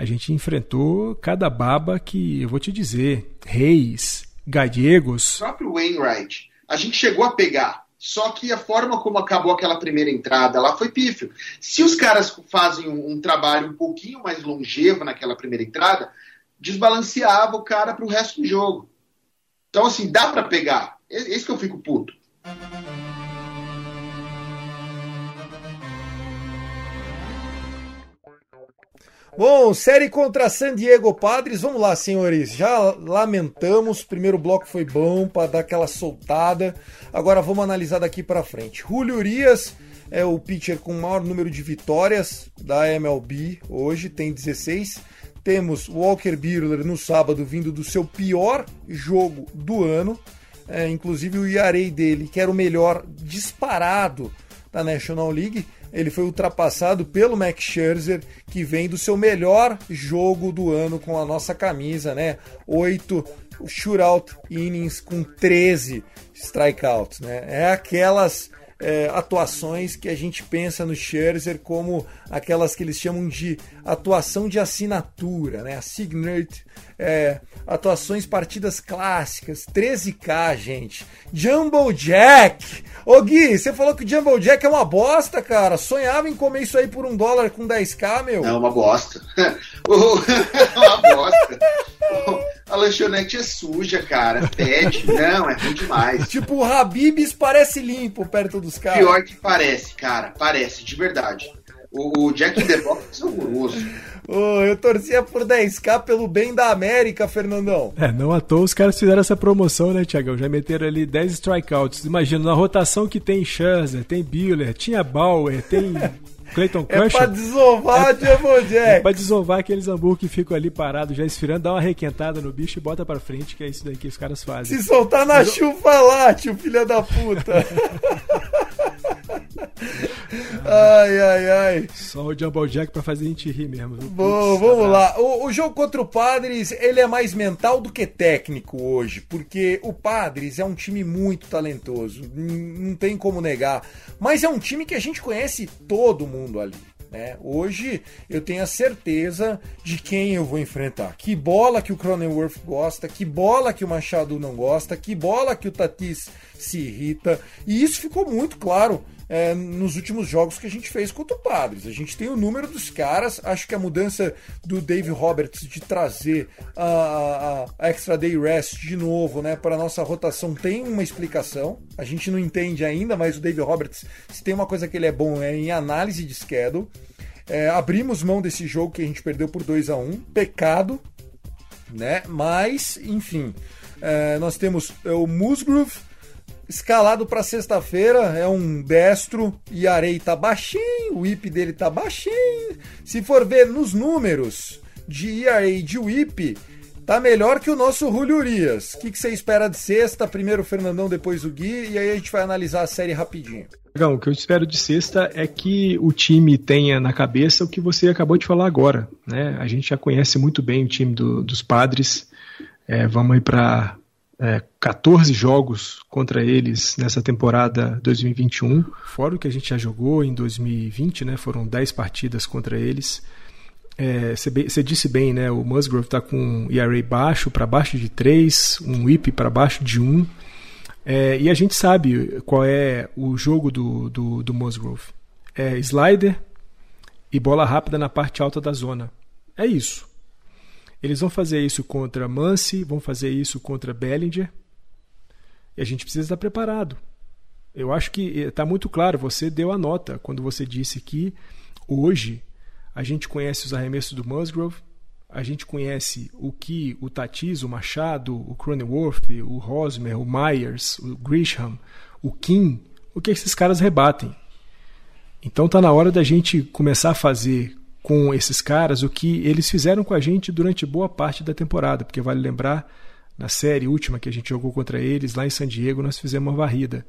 a gente enfrentou cada baba que, eu vou te dizer, Reis, Gallegos...
O próprio Wainwright, a gente chegou a pegar só que a forma como acabou aquela primeira entrada lá foi pífio. Se os caras fazem um, um trabalho um pouquinho mais longevo naquela primeira entrada, desbalanceava o cara para o resto do jogo. Então, assim, dá para pegar. Esse que eu fico puto.
Bom, série contra San Diego Padres. Vamos lá, senhores. Já lamentamos. Primeiro bloco foi bom para dar aquela soltada. Agora vamos analisar daqui para frente. Julio Urias é o pitcher com o maior número de vitórias da MLB hoje, tem 16. Temos Walker Buehler no sábado vindo do seu pior jogo do ano. É, inclusive o Iarei dele, que era o melhor disparado da National League, ele foi ultrapassado pelo Max Scherzer, que vem do seu melhor jogo do ano com a nossa camisa, né? Oito shootout innings com 13 strikeouts, né? É aquelas é, atuações que a gente pensa no Scherzer como aquelas que eles chamam de atuação de assinatura, né? A signature, é, atuações partidas clássicas, 13K, gente. Jumbo Jack! Ô Gui, você falou que o Jumbo Jack é uma bosta, cara. Sonhava em comer isso aí por um dólar com 10k, meu.
É uma bosta. é uma bosta. A lanchonete é suja, cara. Pede. Não, é ruim demais.
Tipo, o Habibs parece limpo perto dos caras.
Pior que parece, cara. Parece, de verdade. O, Jack in the Box é horroroso.
Oh, eu torcia por 10k pelo bem da América, Fernandão.
É, não à toa os caras fizeram essa promoção, né, Tiagão? Já meteram ali 10 strikeouts. Imagina, na rotação que tem Scherzer, tem Biller, tinha Bauer, tem Clayton
Kershaw. É pra desovar é, Jumbo Jack. É
pra desovar aqueles hambúrguer que ficam ali parados, já esfriando, dá uma requentada no bicho e bota pra frente, que é isso daí que os caras fazem.
Se soltar na Mas... chuva lá, tio filho da puta. ai, ai, ai.
Só o Jumbo Jack pra fazer a gente rir mesmo.
Bom, vamos lá. O, o, jogo contra o Padres, ele é mais mental do que técnico hoje, porque o Padres é um time muito talentoso, não tem como negar. Mas é um time que a gente conhece todo mundo ali. Né? Hoje eu tenho a certeza de quem eu vou enfrentar. Que bola que o Cronenworth gosta, que bola que o Machado não gosta, que bola que o Tatis se irrita. E isso ficou muito claro é, nos últimos jogos que a gente fez contra o Padres. A gente tem o número dos caras, acho que a mudança do Dave Roberts de trazer a, a, Extra Day Rest de novo né, para a nossa rotação tem uma explicação. A gente não entende ainda, mas o Dave Roberts, se tem uma coisa que ele é bom, é em análise de schedule. É, abrimos mão desse jogo que a gente perdeu por 2 a 1 um, pecado, né? Mas, enfim, é, nós temos o Musgrove Escalado para sexta-feira é um destro e a arei tá baixinho, o IP dele tá baixinho. Se for ver nos números de e de whip, tá melhor que o nosso Julio Urias. O que, que você espera de sexta? Primeiro o Fernandão, depois o Gui, e aí a gente vai analisar a série rapidinho.
Legal, o que eu espero de sexta é que o time tenha na cabeça o que você acabou de falar agora. Né? A gente já conhece muito bem o time do, dos padres. É, vamos ir para é, 14 jogos contra eles nessa temporada 2021, fora o que a gente já jogou em 2020, né? Foram 10 partidas contra eles. Você é, disse bem, né? O Musgrove está com um ERA baixo, para baixo de 3, um whip para baixo de 1. É, e a gente sabe qual é o jogo do, do, do Musgrove. É slider e bola rápida na parte alta da zona. É isso. Eles vão fazer isso contra Mance, vão fazer isso contra Bellinger. E a gente precisa estar preparado. Eu acho que está muito claro, você deu a nota quando você disse que hoje a gente conhece os arremessos do Musgrove, a gente conhece o que o Tatis, o Machado, o Cronenworth, o Rosmer, o Myers, o Grisham, o Kim, o que esses caras rebatem. Então está na hora da gente começar a fazer com esses caras o que eles fizeram com a gente durante boa parte da temporada, porque vale lembrar, na série última que a gente jogou contra eles, lá em San Diego, nós fizemos uma varrida.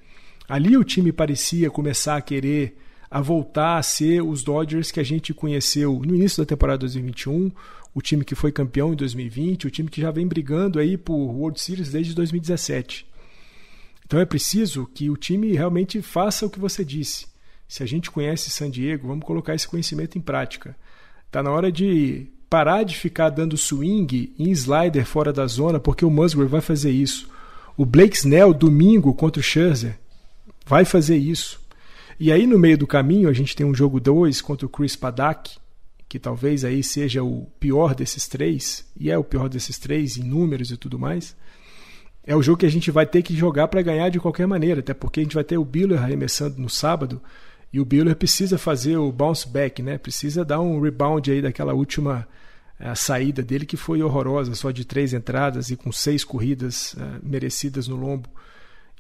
Ali o time parecia começar a querer a voltar a ser os Dodgers que a gente conheceu no início da temporada 2021, o time que foi campeão em 2020, o time que já vem brigando aí por World Series desde 2017. Então é preciso que o time realmente faça o que você disse. Se a gente conhece San Diego, vamos colocar esse conhecimento em prática. Está na hora de parar de ficar dando swing em slider fora da zona, porque o Musgrove vai fazer isso. O Blake Snell, domingo, contra o Scherzer, vai fazer isso. E aí no meio do caminho a gente tem um jogo 2 contra o Chris Paddock, que talvez aí seja o pior desses três, e é o pior desses três em números e tudo mais. É o jogo que a gente vai ter que jogar para ganhar de qualquer maneira, até porque a gente vai ter o Biller arremessando no sábado, e o Biller precisa fazer o bounce back, né? Precisa dar um rebound aí daquela última a saída dele que foi horrorosa, só de três entradas e com seis corridas uh, merecidas no lombo.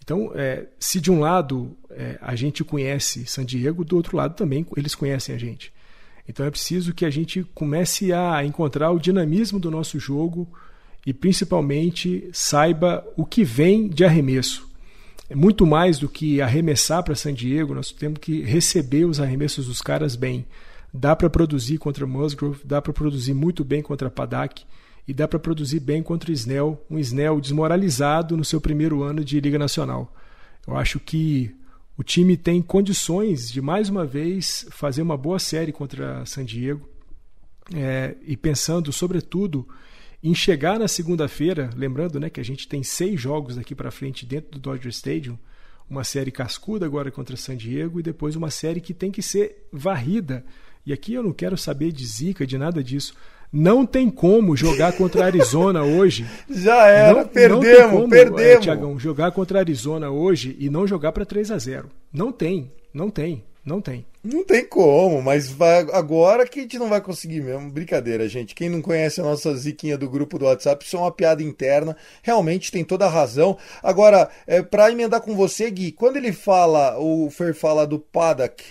Então, é, se de um lado é, a gente conhece San Diego, do outro lado também eles conhecem a gente. Então é preciso que a gente comece a encontrar o dinamismo do nosso jogo e principalmente saiba o que vem de arremesso. É muito mais do que arremessar para San Diego, nós temos que receber os arremessos dos caras bem. Dá para produzir contra Musgrove, dá para produzir muito bem contra Padak e dá para produzir bem contra Snell, um Snell desmoralizado no seu primeiro ano de Liga Nacional. Eu acho que o time tem condições de mais uma vez fazer uma boa série contra San Diego é, e pensando sobretudo em chegar na segunda-feira, lembrando né, que a gente tem seis jogos daqui para frente dentro do Dodger Stadium, uma série cascuda agora contra San Diego e depois uma série que tem que ser varrida. E aqui eu não quero saber de zica, de nada disso. Não tem como jogar contra a Arizona hoje.
Já era, não, perdemos, não como, perdemos. É,
Tiagão, jogar contra a Arizona hoje e não jogar para 3 a 0 Não tem, não tem, não tem.
Não tem como, mas vai, agora que a gente não vai conseguir mesmo. Brincadeira, gente. Quem não conhece a nossa ziquinha do grupo do WhatsApp, isso é uma piada interna. Realmente tem toda a razão. Agora, é, para emendar com você, Gui, quando ele fala, o Fer fala do Padak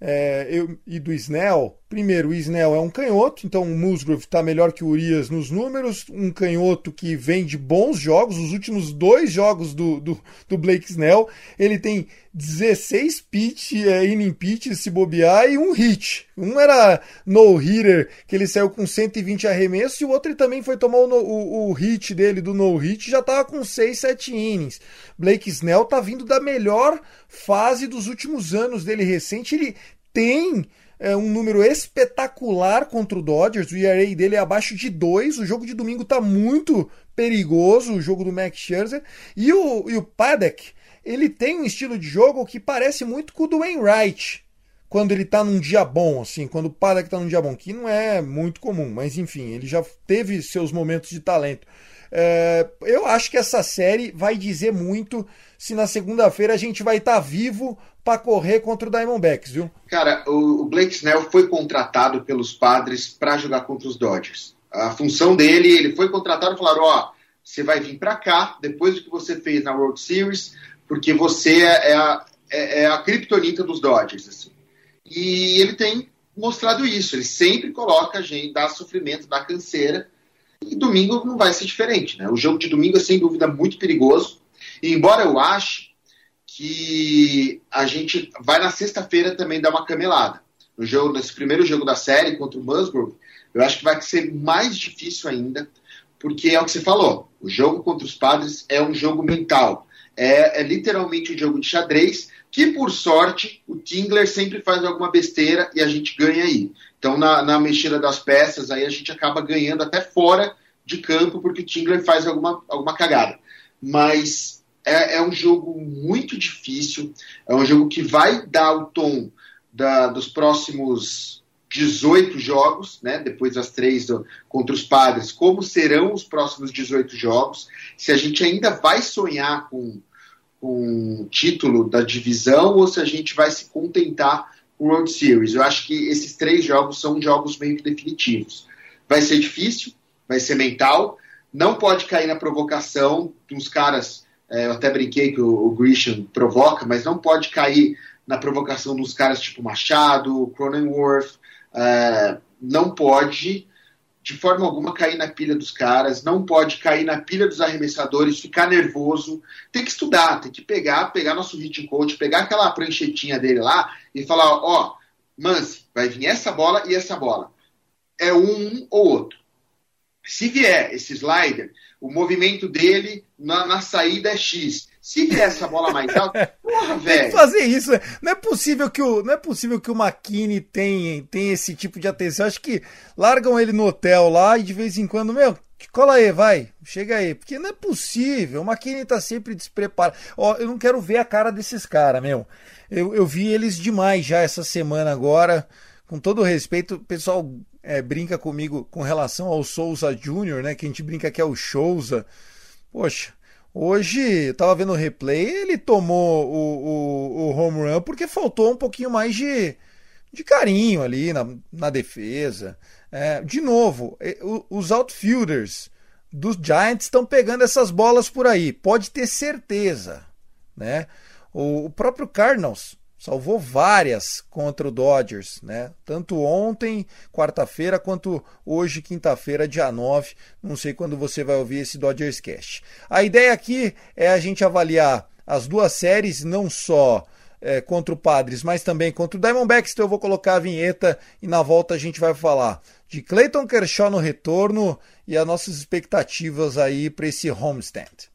é, eu, e do Snell. Primeiro, o Snell é um canhoto, então o Musgrove está melhor que o Urias nos números. Um canhoto que vem de bons jogos, os últimos dois jogos do, do, do Blake Snell. Ele tem 16 pitch, é, inning pitch se bobear e um hit. Um era no-hitter, que ele saiu com 120 arremessos, e o outro ele também foi tomar o, o, o hit dele do no-hit, já estava com 6, 7 innings. Blake Snell tá vindo da melhor fase dos últimos anos dele recente. Ele tem é, um número espetacular contra o Dodgers. O ERA dele é abaixo de 2. O jogo de domingo tá muito perigoso, o jogo do Max Scherzer. E o, e o Paddock, ele tem um estilo de jogo que parece muito com o do Wainwright. Quando ele tá num dia bom, assim, quando o Paddock tá num dia bom, que não é muito comum, mas enfim, ele já teve seus momentos de talento. É, eu acho que essa série vai dizer muito se na segunda-feira a gente vai estar tá vivo para correr contra o Diamondbacks, viu?
Cara, o Blake Snell foi contratado pelos padres para jogar contra os Dodgers. A função dele, ele foi contratado e falaram: ó, você vai vir para cá depois do que você fez na World Series, porque você é, é a, é, é a criptonita dos Dodgers. Assim. E ele tem mostrado isso. Ele sempre coloca a gente, dá sofrimento, dá canseira. E domingo não vai ser diferente. Né? O jogo de domingo é sem dúvida muito perigoso. E embora eu ache que a gente vai na sexta-feira também dar uma camelada. No jogo, nesse primeiro jogo da série contra o Musgrove, eu acho que vai ser mais difícil ainda, porque é o que você falou. O jogo contra os padres é um jogo mental. É, é literalmente um jogo de xadrez, que por sorte o Tingler sempre faz alguma besteira e a gente ganha aí. Então, na, na mexida das peças, aí a gente acaba ganhando até fora de campo, porque o Tingler faz alguma, alguma cagada. Mas é, é, um jogo muito difícil, é um jogo que vai dar o tom da, dos próximos 18 jogos, né, depois das três do, contra os padres, como serão os próximos 18 jogos, se a gente ainda vai sonhar com, com o título da divisão ou se a gente vai se contentar com o World Series. Eu acho que esses três jogos são jogos meio que definitivos. Vai ser difícil, vai ser mental, não pode cair na provocação dos caras. É, eu até brinquei que o, o Grisham provoca, mas não pode cair na provocação dos caras tipo Machado, Cronenworth, é, não pode de forma alguma cair na pilha dos caras, não pode cair na pilha dos arremessadores, ficar nervoso, tem que estudar, tem que pegar, pegar nosso hitting coach, pegar aquela pranchetinha dele lá e falar, ó, Mance, vai vir essa bola e essa bola. É um ou outro. Se vier esse slider, o movimento dele na, na saída é X. Se vier essa bola mais alta, porra, velho.
Fazer isso. Né? Não é possível que o, não é possível que o McKinney tenha, tenha esse tipo de atenção. Acho que largam ele no hotel lá e de vez em quando, meu, cola aí, vai, chega aí. Porque não é possível. O McKinney tá sempre despreparado. Ó, eu não quero ver a cara desses caras, meu. Eu, eu vi eles demais já essa semana agora. Com todo respeito, o pessoal é, brinca comigo com relação ao Souza Júnior, né? Que a gente brinca que é o Souza. Poxa, Hoje, eu tava vendo o replay, ele tomou o, o, o home run porque faltou um pouquinho mais de, de carinho ali na, na defesa. É, de novo, os outfielders dos Giants estão pegando essas bolas por aí, pode ter certeza. Né? O, o próprio Cardinals salvou várias contra o Dodgers, né? Tanto ontem, quarta-feira, quanto hoje, quinta-feira, dia 9. Não sei quando você vai ouvir esse Dodgers Cast. A ideia aqui é a gente avaliar as duas séries, não só é, contra o Padres, mas também contra o Diamondbacks. Então eu vou colocar a vinheta e na volta a gente vai falar de Clayton Kershaw no retorno e as nossas expectativas aí para esse homestand.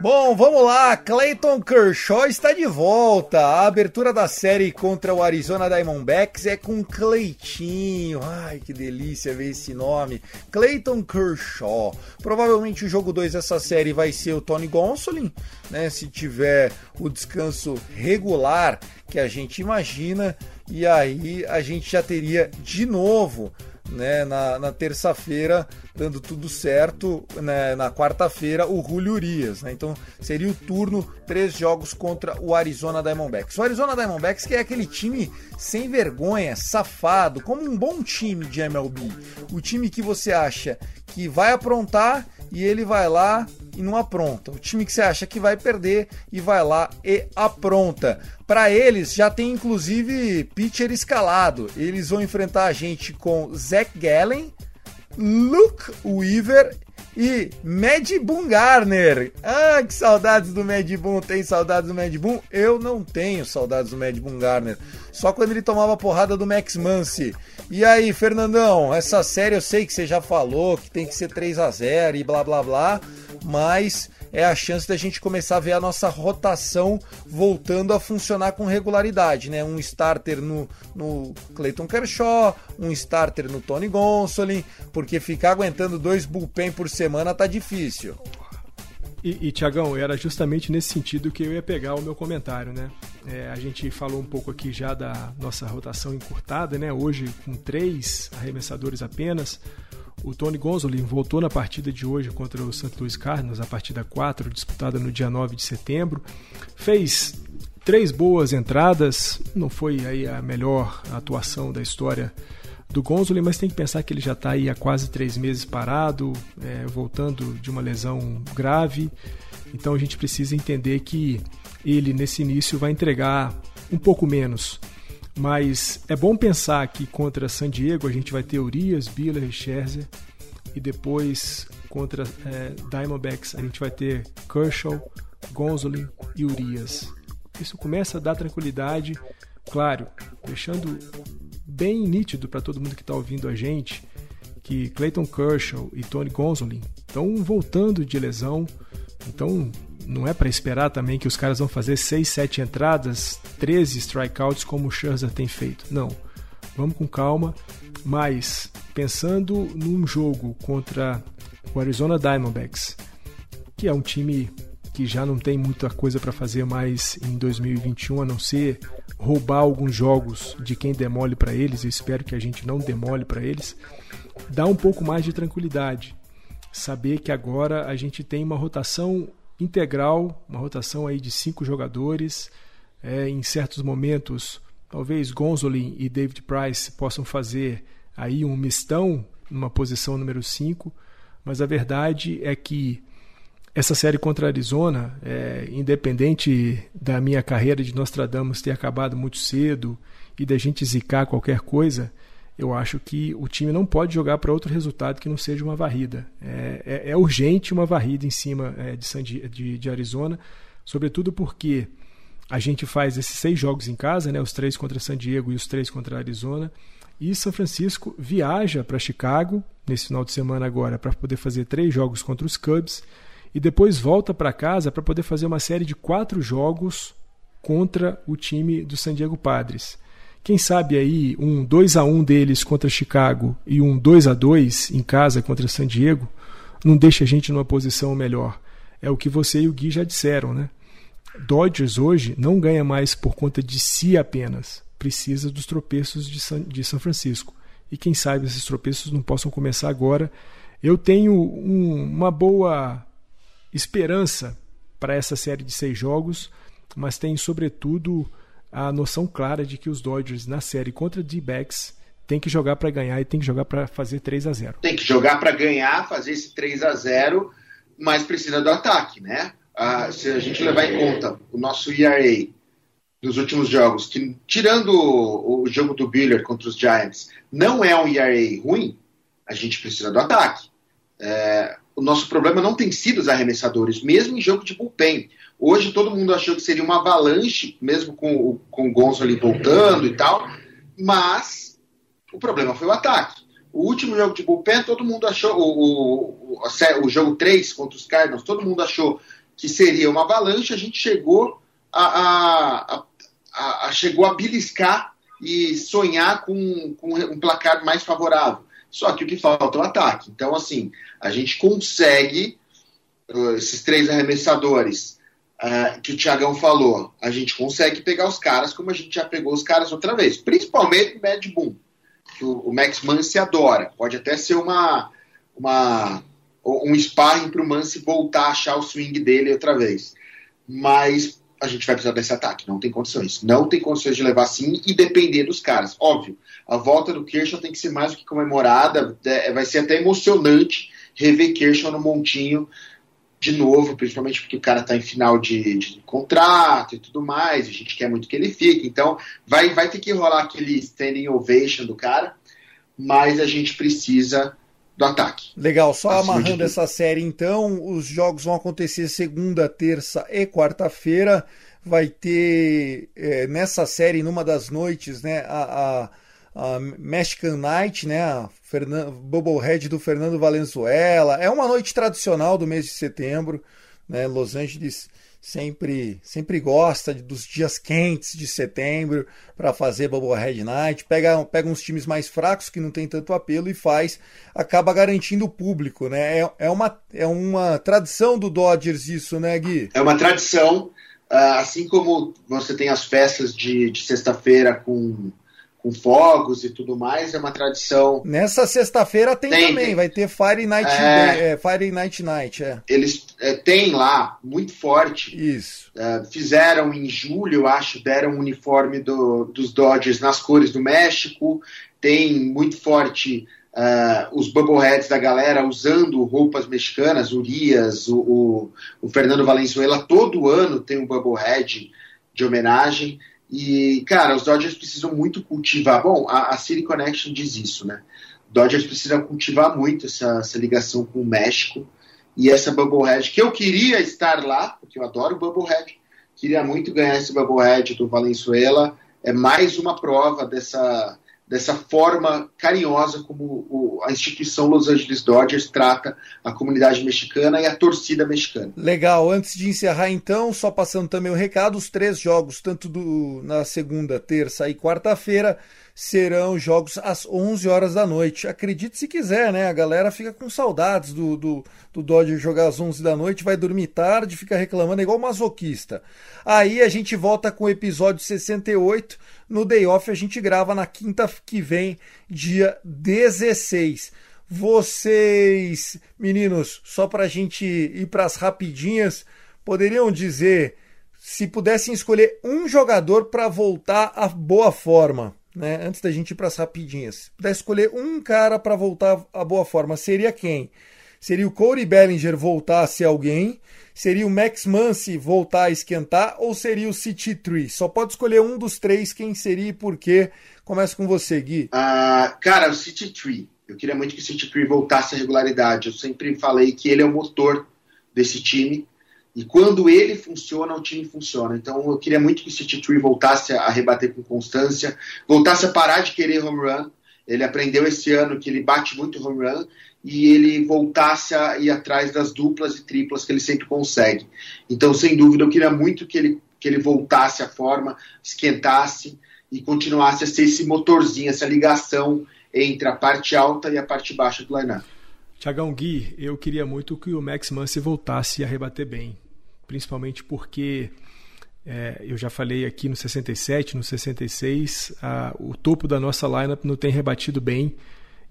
Bom, vamos lá. Clayton Kershaw está de volta. A abertura da série contra o Arizona Diamondbacks é com Cleitinho. Ai, que delícia ver esse nome. Clayton Kershaw. Provavelmente o jogo 2 dessa série vai ser o Tony Gonsolin, né? Se tiver o descanso regular que a gente imagina. E aí a gente já teria de novo né, na, na terça-feira, dando tudo certo, né, na quarta-feira, o Julio Urias. Né? Então seria o turno, três jogos contra o Arizona Diamondbacks. O Arizona Diamondbacks que é aquele time sem vergonha, safado, como um bom time de MLB. O time que você acha que vai aprontar e ele vai lá e não apronta. O time que você acha que vai perder e vai lá e apronta. Para eles já tem inclusive pitcher escalado. Eles vão enfrentar a gente com Zach Gallen, Luke Weaver e Mad Boom Garner. Ah, que saudades do Mad Boom. Tem saudades do Mad Boom? Eu não tenho saudades do Mad Boom Garner. Só quando ele tomava porrada do Max Muncy. E aí, Fernandão, essa série eu sei que você já falou que tem que ser 3 a 0 e blá blá blá, mas é a chance da gente começar a ver a nossa rotação voltando a funcionar com regularidade, né? Um starter no, no Clayton Kershaw, um starter no Tony Gonsolin, porque ficar aguentando dois bullpen por semana tá difícil.
E, e Tiagão, era justamente nesse sentido que eu ia pegar o meu comentário, né? É, a gente falou um pouco aqui já da nossa rotação encurtada, né? Hoje com três arremessadores apenas. O Tony Gonzolin voltou na partida de hoje contra o St. Louis Cardinals, a partida 4, disputada no dia 9 de setembro. Fez três boas entradas, não foi aí a melhor atuação da história do Gonzolin, mas tem que pensar que ele já está aí há quase três meses parado, é, voltando de uma lesão grave. Então a gente precisa entender que ele nesse início vai entregar um pouco menos. Mas é bom pensar que contra San Diego a gente vai ter Urias, Biller e Scherzer. E depois contra é, Diamondbacks a gente vai ter Kershaw, Gonzolin e Urias. Isso começa a dar tranquilidade, claro, deixando bem nítido para todo mundo que está ouvindo a gente que Clayton Kershaw e Tony Gonzolin estão voltando de lesão, então não é para esperar também que os caras vão fazer 6, 7 entradas, 13 strikeouts como o Scherzer tem feito. Não. Vamos com calma, mas pensando num jogo contra o Arizona Diamondbacks, que é um time que já não tem muita coisa para fazer mais em 2021 a não ser roubar alguns jogos de quem demole para eles. Eu espero que a gente não demole para eles. Dá um pouco mais de tranquilidade. Saber que agora a gente tem uma rotação integral, uma rotação aí de cinco jogadores. É, em certos momentos, talvez Gonzolin e David Price possam fazer aí um mistão numa posição número 5, mas a verdade é que essa série contra a Arizona, é, independente da minha carreira de Nostradamus ter acabado muito cedo e da gente zicar qualquer coisa, eu acho que o time não pode jogar para outro resultado que não seja uma varrida. É, é, é urgente uma varrida em cima é, de, de, de, Arizona, sobretudo porque a gente faz esses seis jogos em casa, né, os três contra San Diego e os três contra Arizona, e São Francisco viaja para Chicago nesse final de semana agora para poder fazer três jogos contra os Cubs e depois volta para casa para poder fazer uma série de quatro jogos contra o time do San Diego Padres. Quem sabe aí um 2 a 1 deles contra Chicago e um 2 a 2 em casa contra San Diego não deixa a gente numa posição melhor. É o que você e o Gui já disseram, né? Dodgers hoje não ganha mais por conta de si apenas, precisa dos tropeços de San, de São Francisco. E quem sabe esses tropeços não possam começar agora. Eu tenho um, uma boa esperança para essa série de seis jogos, mas tenho sobretudo a noção clara de que os Dodgers na série contra D-backs tem que jogar para ganhar e tem que jogar para fazer 3 a 0.
Tem que jogar para ganhar, fazer esse 3 a 0, mas precisa do ataque, né? Ah, se a gente levar em conta o nosso ERA dos últimos jogos, que tirando o, o jogo do Biller contra os Giants, não é um ERA ruim, a gente precisa do ataque. É, o nosso problema não tem sido os arremessadores, mesmo em jogo de bullpen. Hoje todo mundo achou que seria uma avalanche, mesmo com, o, com o Gonzo ali voltando e tal, mas o problema foi o ataque. O último jogo de bullpen, todo mundo achou, o, o, o jogo 3 contra os Cardinals, todo mundo achou que seria uma avalanche, a gente chegou a, a, a, a chegou a beliscar e sonhar com, com um placar mais favorável. Só que o que falta é o ataque. Então, assim, a gente consegue, uh, esses três arremessadores, uh, que o Tiagão falou, a gente consegue pegar os caras como a gente já pegou os caras outra vez, principalmente o Mad Boom, que o, o Max Muncy adora. Pode até ser uma, uma um sparring para o Muncy voltar a achar o swing dele outra vez. Mas a gente vai precisar desse ataque, não tem condições. Não tem condições de levar assim e depender dos caras. Óbvio, a volta do Kershaw tem que ser mais do que comemorada, é, vai ser até emocionante rever Kershaw no montinho de novo, principalmente porque o cara está em final de, de, contrato e tudo mais, a gente quer muito que ele fique, então vai, vai ter que rolar aquele standing ovation do cara, mas a gente precisa do ataque.
Legal, só amarrando essa série então, os jogos vão acontecer segunda, terça e quarta-feira, vai ter é, nessa série, numa das noites, né, a, a a Mexican Night, né? A Fernando, Bubblehead do Fernando Valenzuela. É uma noite tradicional do mês de setembro, né? Los Angeles sempre sempre gosta dos dias quentes de setembro para fazer Bubblehead Night. Pega, pega uns times mais fracos que não tem tanto apelo e faz, acaba garantindo o público, né? É, é, uma, é uma tradição do Dodgers isso, né, Gui?
É uma tradição, ah, assim como você tem as festas de, de sexta-feira com com fogos e tudo mais, é uma tradição.
Nessa sexta-feira tem, tem, também, tem. vai ter Fire Night é, é, Fire Night Night, é.
Eles é, têm lá, muito forte.
Isso.
É, fizeram em julho, acho, deram um uniforme do, dos Dodgers nas cores do México. Tem muito forte uh, os Bubbleheads da galera usando roupas mexicanas, Urias, o, o, o Fernando Valenzuela, todo ano tem um Bubblehead de homenagem. E, cara, os Dodgers precisam muito cultivar. Bom, a, a City Connection diz isso, né? Dodgers precisa cultivar muito essa, essa ligação com o México e essa Bubblehead, que eu queria estar lá, porque eu adoro Bubblehead, queria muito ganhar esse Bubblehead do Valenzuela. É mais uma prova dessa, dessa forma carinhosa como o, a instituição Los Angeles Dodgers trata a comunidade mexicana e a torcida mexicana.
Legal, antes de encerrar então, só passando também o recado, os três jogos, tanto do, na segunda, terça e quarta-feira, serão jogos às 11 horas da noite. Acredite se quiser, né? A galera fica com saudades do, do, do Dodger jogar às 11 da noite, vai dormir tarde, fica reclamando, é igual masoquista. Aí a gente volta com o episódio 68. No day off a gente grava na quinta que vem, dia 16. Vocês, meninos, só para a gente ir para as rapidinhas, poderiam dizer se pudessem escolher um jogador para voltar à boa forma, né? Antes da gente ir para as rapidinhas. Se pudesse escolher um cara para voltar à boa forma, seria quem? Seria o Corey Bellinger voltar a ser alguém? Seria o Max Muncy voltar a esquentar? Ou seria o City Tree? Só pode escolher um dos três, quem seria e por quê? Começa com você, Gui.
Uh, cara, o City Tree. Eu queria muito que o City Tree voltasse à regularidade. Eu sempre falei que ele é o motor desse time. E quando ele funciona, o time funciona. Então eu queria muito que o City Tree voltasse a rebater com constância, voltasse a parar de querer home run. Ele aprendeu esse ano que ele bate muito home run e ele voltasse a ir atrás das duplas e triplas que ele sempre consegue. Então, sem dúvida, eu queria muito que ele, que ele voltasse à forma, esquentasse e continuasse a ser esse motorzinho, essa ligação entre a parte alta e a parte baixa do lineup.
Tiagão Gui, eu queria muito que o Max Muncy voltasse a rebater bem, principalmente porque é, eu já falei aqui no 67, no 66, a, o topo da nossa lineup não tem rebatido bem.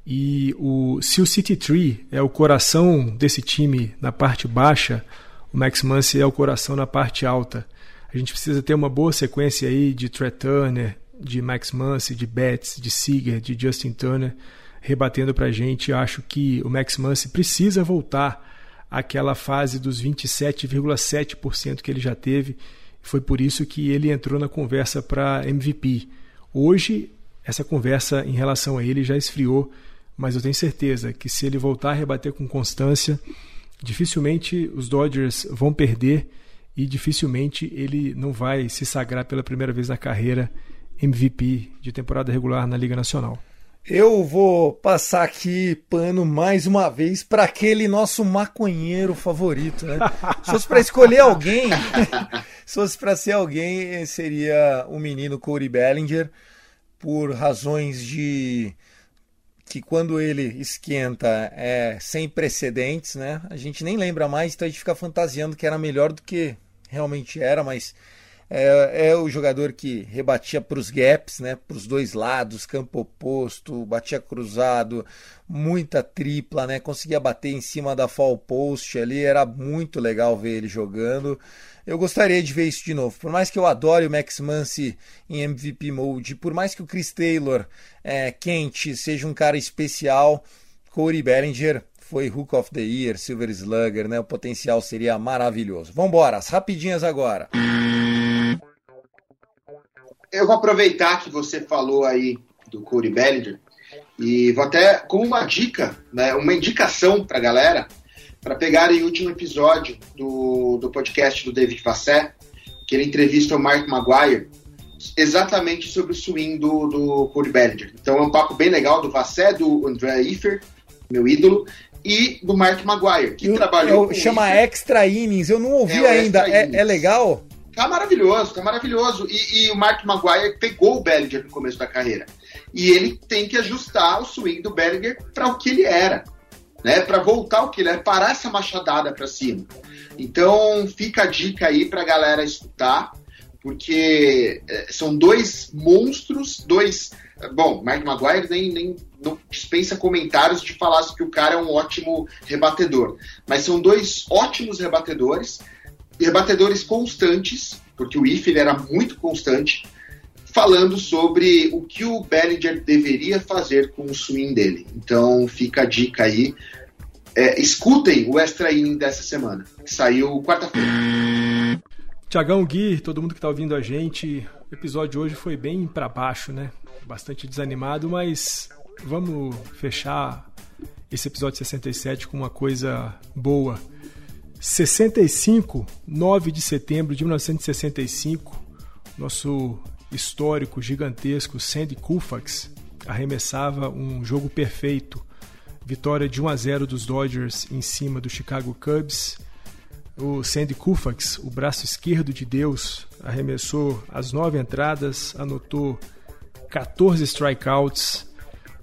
E o, se o City Tree é o coração desse time na parte baixa, o Max Muncy é o coração na parte alta. A gente precisa ter uma boa sequência aí de Trey Turner, de Max Muncy, de Betts, de Seager, de Justin Turner rebatendo para a gente. Acho que o Max Muncy precisa voltar àquela fase dos 27,7% que ele já teve. Foi por isso que ele entrou na conversa para MVP. Hoje, essa conversa em relação a ele já esfriou, mas eu tenho certeza que se ele voltar a rebater com constância, dificilmente os Dodgers vão perder e dificilmente ele não vai se sagrar pela primeira vez na carreira MVP de temporada regular na Liga Nacional.
Eu vou passar aqui pano mais uma vez para aquele nosso maconheiro favorito, né? Se fosse para escolher alguém, se fosse para ser alguém, seria o menino Corey Bellinger, por razões de que quando ele esquenta é sem precedentes, né? A gente nem lembra mais, então a gente fica fantasiando que era melhor do que realmente era, mas é, é o jogador que rebatia para os gaps, né, para os dois lados, campo oposto, batia cruzado, muita tripla, né, conseguia bater em cima da fall post ali, era muito legal ver ele jogando. Eu gostaria de ver isso de novo. Por mais que eu adore o Max Muncy em MVP mode, por mais que o Chris Taylor é, quente seja um cara especial, Corey Bellinger foi Hook of the Year, Silver Slugger, né? O potencial seria maravilhoso. Vamos as rapidinhas agora.
Eu vou aproveitar que você falou aí do Corey Bellinger e vou até como uma dica, né, uma indicação para a galera para pegarem o último episódio do, do podcast do David Vassé, que ele entrevista o Mark Maguire exatamente sobre o swing do, do Corey Bellinger. Então é um papo bem legal do Vassé, do André Ifer, meu ídolo, e do Mark Maguire, que eu, trabalhou.
Eu, chama Extra Innings, eu não ouvi é ainda. É, é, legal?
Tá maravilhoso, tá maravilhoso. E, e, o Mark Maguire pegou o Bellinger no começo da carreira. E ele tem que ajustar o swing do Bellinger para o que ele era. Né, para voltar ao que ele era, parar essa machadada para cima. Então fica a dica aí para a galera escutar, porque é, são dois monstros, dois. Bom, Mark Maguire nem, nem não dispensa comentários de falar que o cara é um ótimo rebatedor, mas são dois ótimos rebatedores rebatedores constantes, porque o IF ele era muito constante, falando sobre o que o Bellinger deveria fazer com o swing dele. Então fica a dica aí. É, escutem o extra inning dessa semana, que saiu quarta-feira.
Tiagão, Gui, todo mundo que está ouvindo a gente, o episódio de hoje foi bem para baixo, né? Bastante desanimado, mas vamos fechar esse episódio 67 com uma coisa boa. 65, 9 de setembro de 1965, nosso histórico gigantesco Sandy Koufax arremessava um jogo perfeito. Vitória de 1 a 0 dos Dodgers em cima do Chicago Cubs o Sandy Koufax, o braço esquerdo de Deus, arremessou as nove entradas, anotou 14 strikeouts.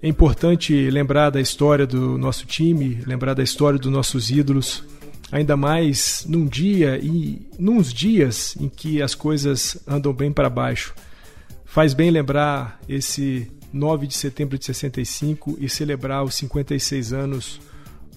É importante lembrar da história do nosso time, lembrar da história dos nossos ídolos, ainda mais num dia e nos dias em que as coisas andam bem para baixo. Faz bem lembrar esse 9 de setembro de 65 e celebrar os 56 anos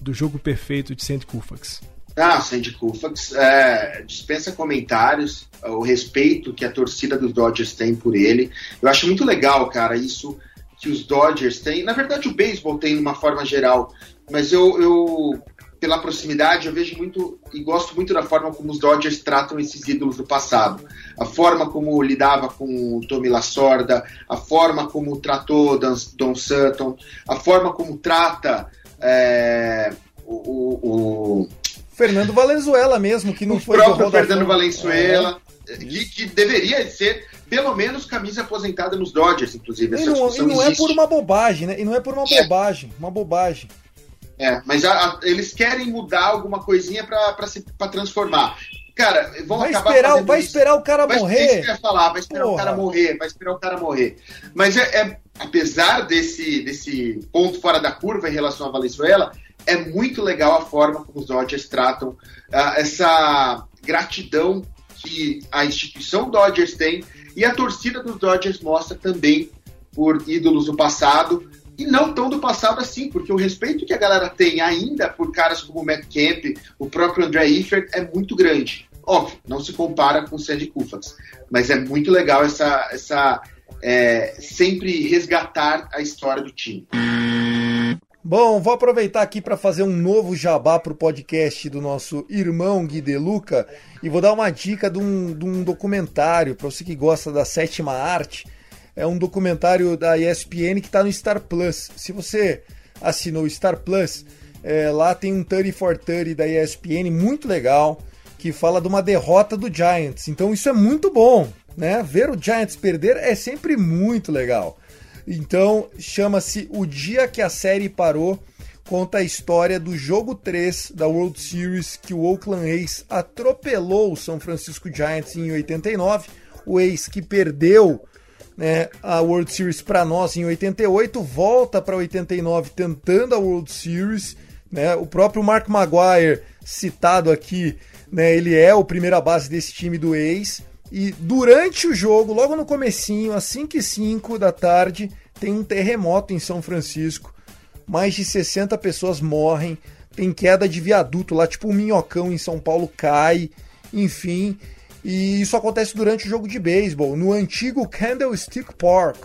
do jogo perfeito de Sandy Koufax.
Ah, Sandy Koufax é, dispensa comentários, o respeito que a torcida dos Dodgers tem por ele. Eu acho muito legal, cara, isso que os Dodgers têm. Na verdade, o beisebol tem de uma forma geral, mas eu, eu, pela proximidade, eu vejo muito e gosto muito da forma como os Dodgers tratam esses ídolos do passado. A forma como lidava com o Tommy Lasorda, a forma como tratou Don, Don Sutton, a forma como trata é, o, o
Fernando Valenzuela mesmo, que não
o
foi
O próprio Fernando Valenzuela, é. que, que, deveria ser pelo menos camisa aposentada nos Dodgers, inclusive.
E não, e não é por uma bobagem, né? E não é por uma é. bobagem, uma bobagem.
É, mas a, a, eles querem mudar alguma coisinha para transformar. Cara, vão
vai
acabar
esperar, vai isso. esperar o cara
vai,
morrer.
Isso que eu ia falar, vai esperar Porra. o cara morrer, vai esperar o cara morrer. Mas é, é, apesar desse, desse ponto fora da curva em relação à Valenzuela, é muito legal a forma como os Dodgers tratam uh, essa gratidão que a instituição Dodgers tem e a torcida dos Dodgers mostra também por ídolos do passado e não tão do passado assim, porque o respeito que a galera tem ainda por caras como o Matt Kemp, o próprio André Iffert é muito grande. Óbvio, não se compara com o Sandy Koufax, mas é muito legal essa, essa é, sempre resgatar a história do time.
Bom, vou aproveitar aqui para fazer um novo jabá para o podcast do nosso irmão Gui De Luca e vou dar uma dica de um, de um documentário para você que gosta da sétima arte. É um documentário da ESPN que está no Star Plus. Se você assinou o Star Plus, é, lá tem um 30 for 30 da ESPN muito legal que fala de uma derrota do Giants. Então isso é muito bom, né? Ver o Giants perder é sempre muito legal. Então, chama-se O Dia que a Série Parou. Conta a história do jogo 3 da World Series que o Oakland A's atropelou o São Francisco Giants em 89. O A's que perdeu né, a World Series para nós em 88, volta para 89 tentando a World Series. Né? O próprio Mark Maguire, citado aqui, né, ele é o primeira base desse time do A's. E durante o jogo, logo no comecinho, às 5 e 5 da tarde, tem um terremoto em São Francisco. Mais de 60 pessoas morrem. Tem queda de viaduto lá, tipo um minhocão em São Paulo cai. Enfim, e isso acontece durante o jogo de beisebol, no antigo Candlestick Park.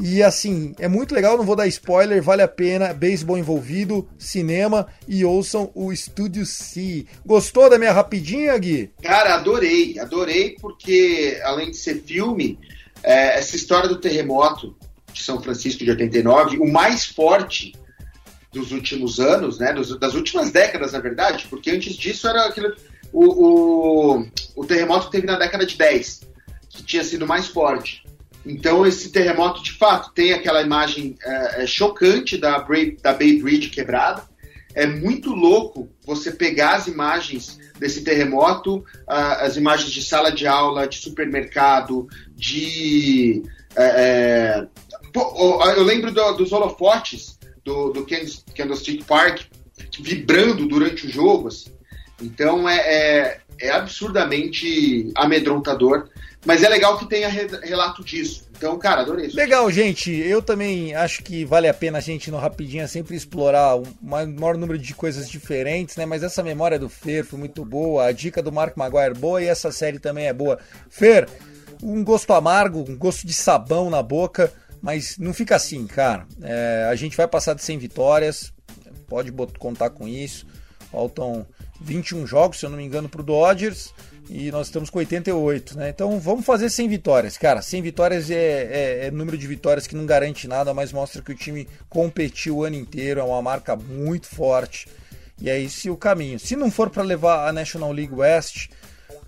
E assim, é muito legal, não vou dar spoiler, vale a pena, beisebol envolvido, cinema e ouçam o Estúdio C. Gostou da minha rapidinha, Gui?
Cara, adorei, adorei porque além de ser filme, é, essa história do terremoto de São Francisco de 89, o mais forte dos últimos anos, né, das últimas décadas, na verdade, porque antes disso era aquele, o, o, o terremoto teve na década de 10, que tinha sido mais forte. Então, esse terremoto, de fato, tem aquela imagem é, é, chocante da, da Bay Bridge quebrada. É muito louco você pegar as imagens desse terremoto, as imagens de sala de aula, de supermercado, de. É, é eu lembro do, dos holofotes do, do Candlestick Park vibrando durante o jogo. Assim. Então é, é, é absurdamente amedrontador mas é legal que tenha relato disso. Então, cara, adorei isso.
Legal, gente. Eu também acho que vale a pena a gente no Rapidinha sempre explorar o maior número de coisas diferentes, né? Mas essa memória do Fer foi muito boa. A dica do Mark Maguire boa e essa série também é boa. Fer, um gosto amargo, um gosto de sabão na boca, mas não fica assim, cara. É, a gente vai passar de 100 vitórias, pode contar com isso. Faltam 21 jogos, se eu não me engano, para o Dodgers e nós estamos com 88, né? Então vamos fazer 100 vitórias. Cara, 100 vitórias é, é, é, número de vitórias que não garante nada, mas mostra que o time competiu o ano inteiro, é uma marca muito forte. E é esse o caminho. Se não for para levar a National League West,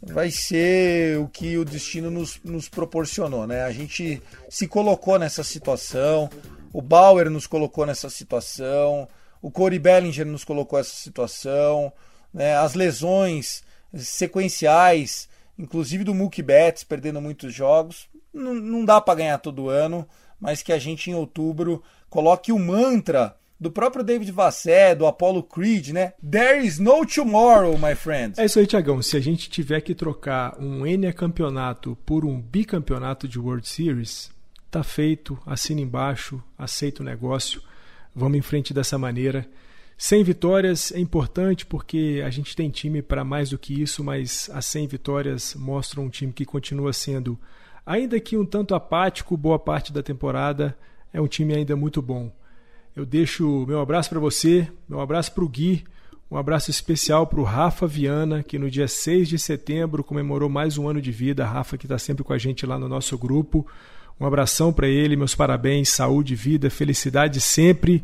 vai ser o que o destino nos, nos proporcionou, né? A gente se colocou nessa situação, o Bauer nos colocou nessa situação, o Corey Bellinger nos colocou nessa situação, né? as lesões sequenciais, inclusive do Mookie Betts perdendo muitos jogos, não, não dá para ganhar todo ano, mas que a gente em outubro coloque o mantra do próprio David Vassé, do Apollo Creed, né? There is no tomorrow, my friend.
É isso aí, Tiagão. Se a gente tiver que trocar um N campeonato por um bicampeonato de World Series, tá feito, assina embaixo, aceita o negócio, vamos em frente dessa maneira. Sem vitórias é importante porque a gente tem time para mais do que isso, mas as 100 vitórias mostram um time que continua sendo, ainda que um tanto apático, boa parte da temporada, é um time ainda muito bom. Eu deixo meu abraço para você, meu abraço para o Gui, um abraço especial para o Rafa Viana, que no dia 6 de setembro comemorou mais um ano de vida. Rafa, que está sempre com a gente lá no nosso grupo. Um abração para ele, meus parabéns, saúde, vida, felicidade sempre.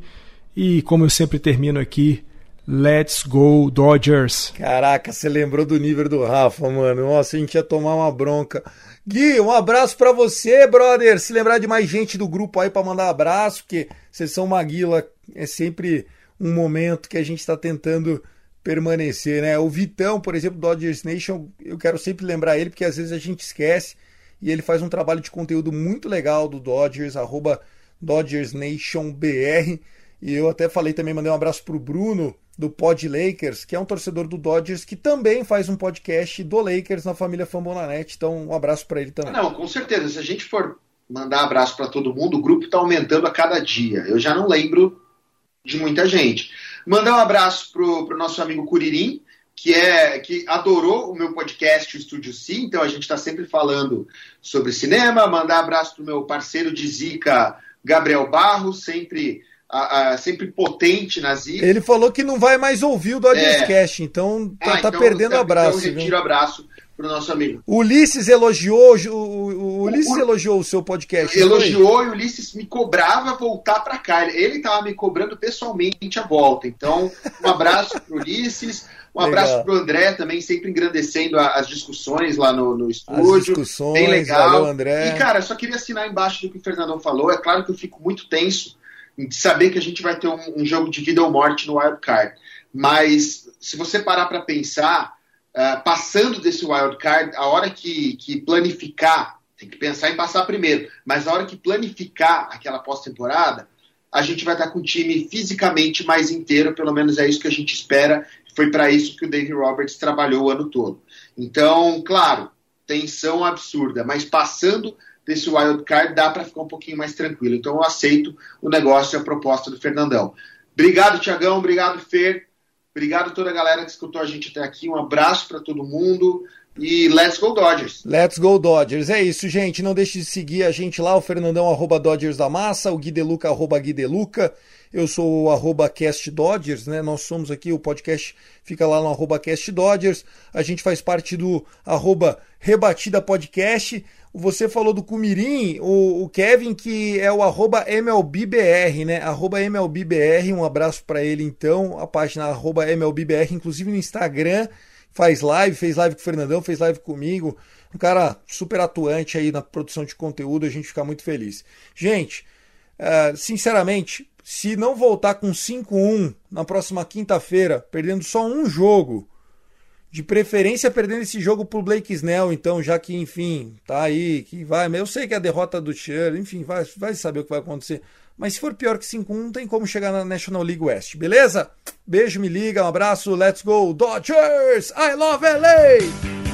E como eu sempre termino aqui, Let's go Dodgers.
Caraca, você lembrou do nível do Rafa, mano. Nossa, a gente ia tomar uma bronca. Gui, um abraço para você, brother. Se lembrar de mais gente do grupo aí para mandar abraço, porque sessão Maguila é sempre um momento que a gente está tentando permanecer, né? O Vitão, por exemplo, Dodgers Nation, eu quero sempre lembrar ele, porque às vezes a gente esquece. E ele faz um trabalho de conteúdo muito legal do Dodgers, arroba Dodgers Nation BR. E eu até falei também, mandei um abraço pro Bruno, do Pod Lakers, que é um torcedor do Dodgers, que também faz um podcast do Lakers na família Fambonanet. Então, um abraço para ele também.
Não, com certeza. Se a gente for mandar abraço para todo mundo, o grupo está aumentando a cada dia. Eu já não lembro de muita gente. Mandar um abraço pro, pro nosso amigo Curirim, que é que adorou o meu podcast, o Estúdio Sim, então a gente está sempre falando sobre cinema. Mandar abraço pro meu parceiro de Zica, Gabriel Barros, sempre a, a, sempre potente nas ilhas.
Ele falou que não vai mais ouvir o Dodgers é. Cast, então tá, ah, tá então, perdendo então, abraço.
Então retiro abraço pro nosso amigo.
O Ulisses elogiou, o, o Ulisses o, elogiou o seu podcast.
Elogiou e o Ulisses me cobrava voltar para cá. Ele estava me cobrando pessoalmente a volta. Então, um abraço pro Ulisses. Um legal. abraço pro André também, sempre engrandecendo as discussões lá no, no estúdio. As
discussões, Bem legal. Valeu, André.
E, cara, só queria assinar embaixo do que o Fernandão falou. É claro que eu fico muito tenso de saber que a gente vai ter um, um jogo de vida ou morte no wild card. Mas se você parar para pensar, uh, passando desse wild card, a hora que, que planificar, tem que pensar em passar primeiro, mas a hora que planificar aquela pós-temporada, a gente vai estar com o time fisicamente mais inteiro, pelo menos é isso que a gente espera. Foi para isso que o Dave Roberts trabalhou o ano todo. Então, claro, tensão absurda, mas passando desse wild card, dá para ficar um pouquinho mais tranquilo. Então eu aceito o negócio e a proposta do Fernandão. Obrigado, Tiagão. Obrigado, Fer. Obrigado a toda a galera que escutou a gente até aqui. Um abraço para todo mundo. E let's go Dodgers.
Let's go Dodgers. É isso, gente. Não deixe de seguir a gente lá, o Fernandão, arroba Dodgers da Massa, o Guideluca, arroba Guideluca. Eu sou o arroba Cast Dodgers, né? Nós somos aqui, o podcast fica lá no arroba Cast Dodgers. A gente faz parte do arroba Rebatida Podcast. Você falou do Cumirim, o, o, Kevin, que é o MLBBR, né? Arroba MLBBR, um abraço para ele então, a página arroba MLBBR, inclusive no Instagram, faz live, fez live com o Fernandão, fez live comigo. Um cara super atuante aí na produção de conteúdo, a gente fica muito feliz. Gente, uh, sinceramente, se não voltar com 5-1 na próxima quinta-feira, perdendo só um jogo, de preferência perdendo esse jogo pro Blake Snell, então, já que, enfim, tá aí, que vai. Eu sei que é a derrota do Cher, enfim, vai, vai saber o que vai acontecer. Mas se for pior que 5-1, não tem como chegar na National League West, beleza? Beijo, me liga, um abraço, let's go, Dodgers! I love LA!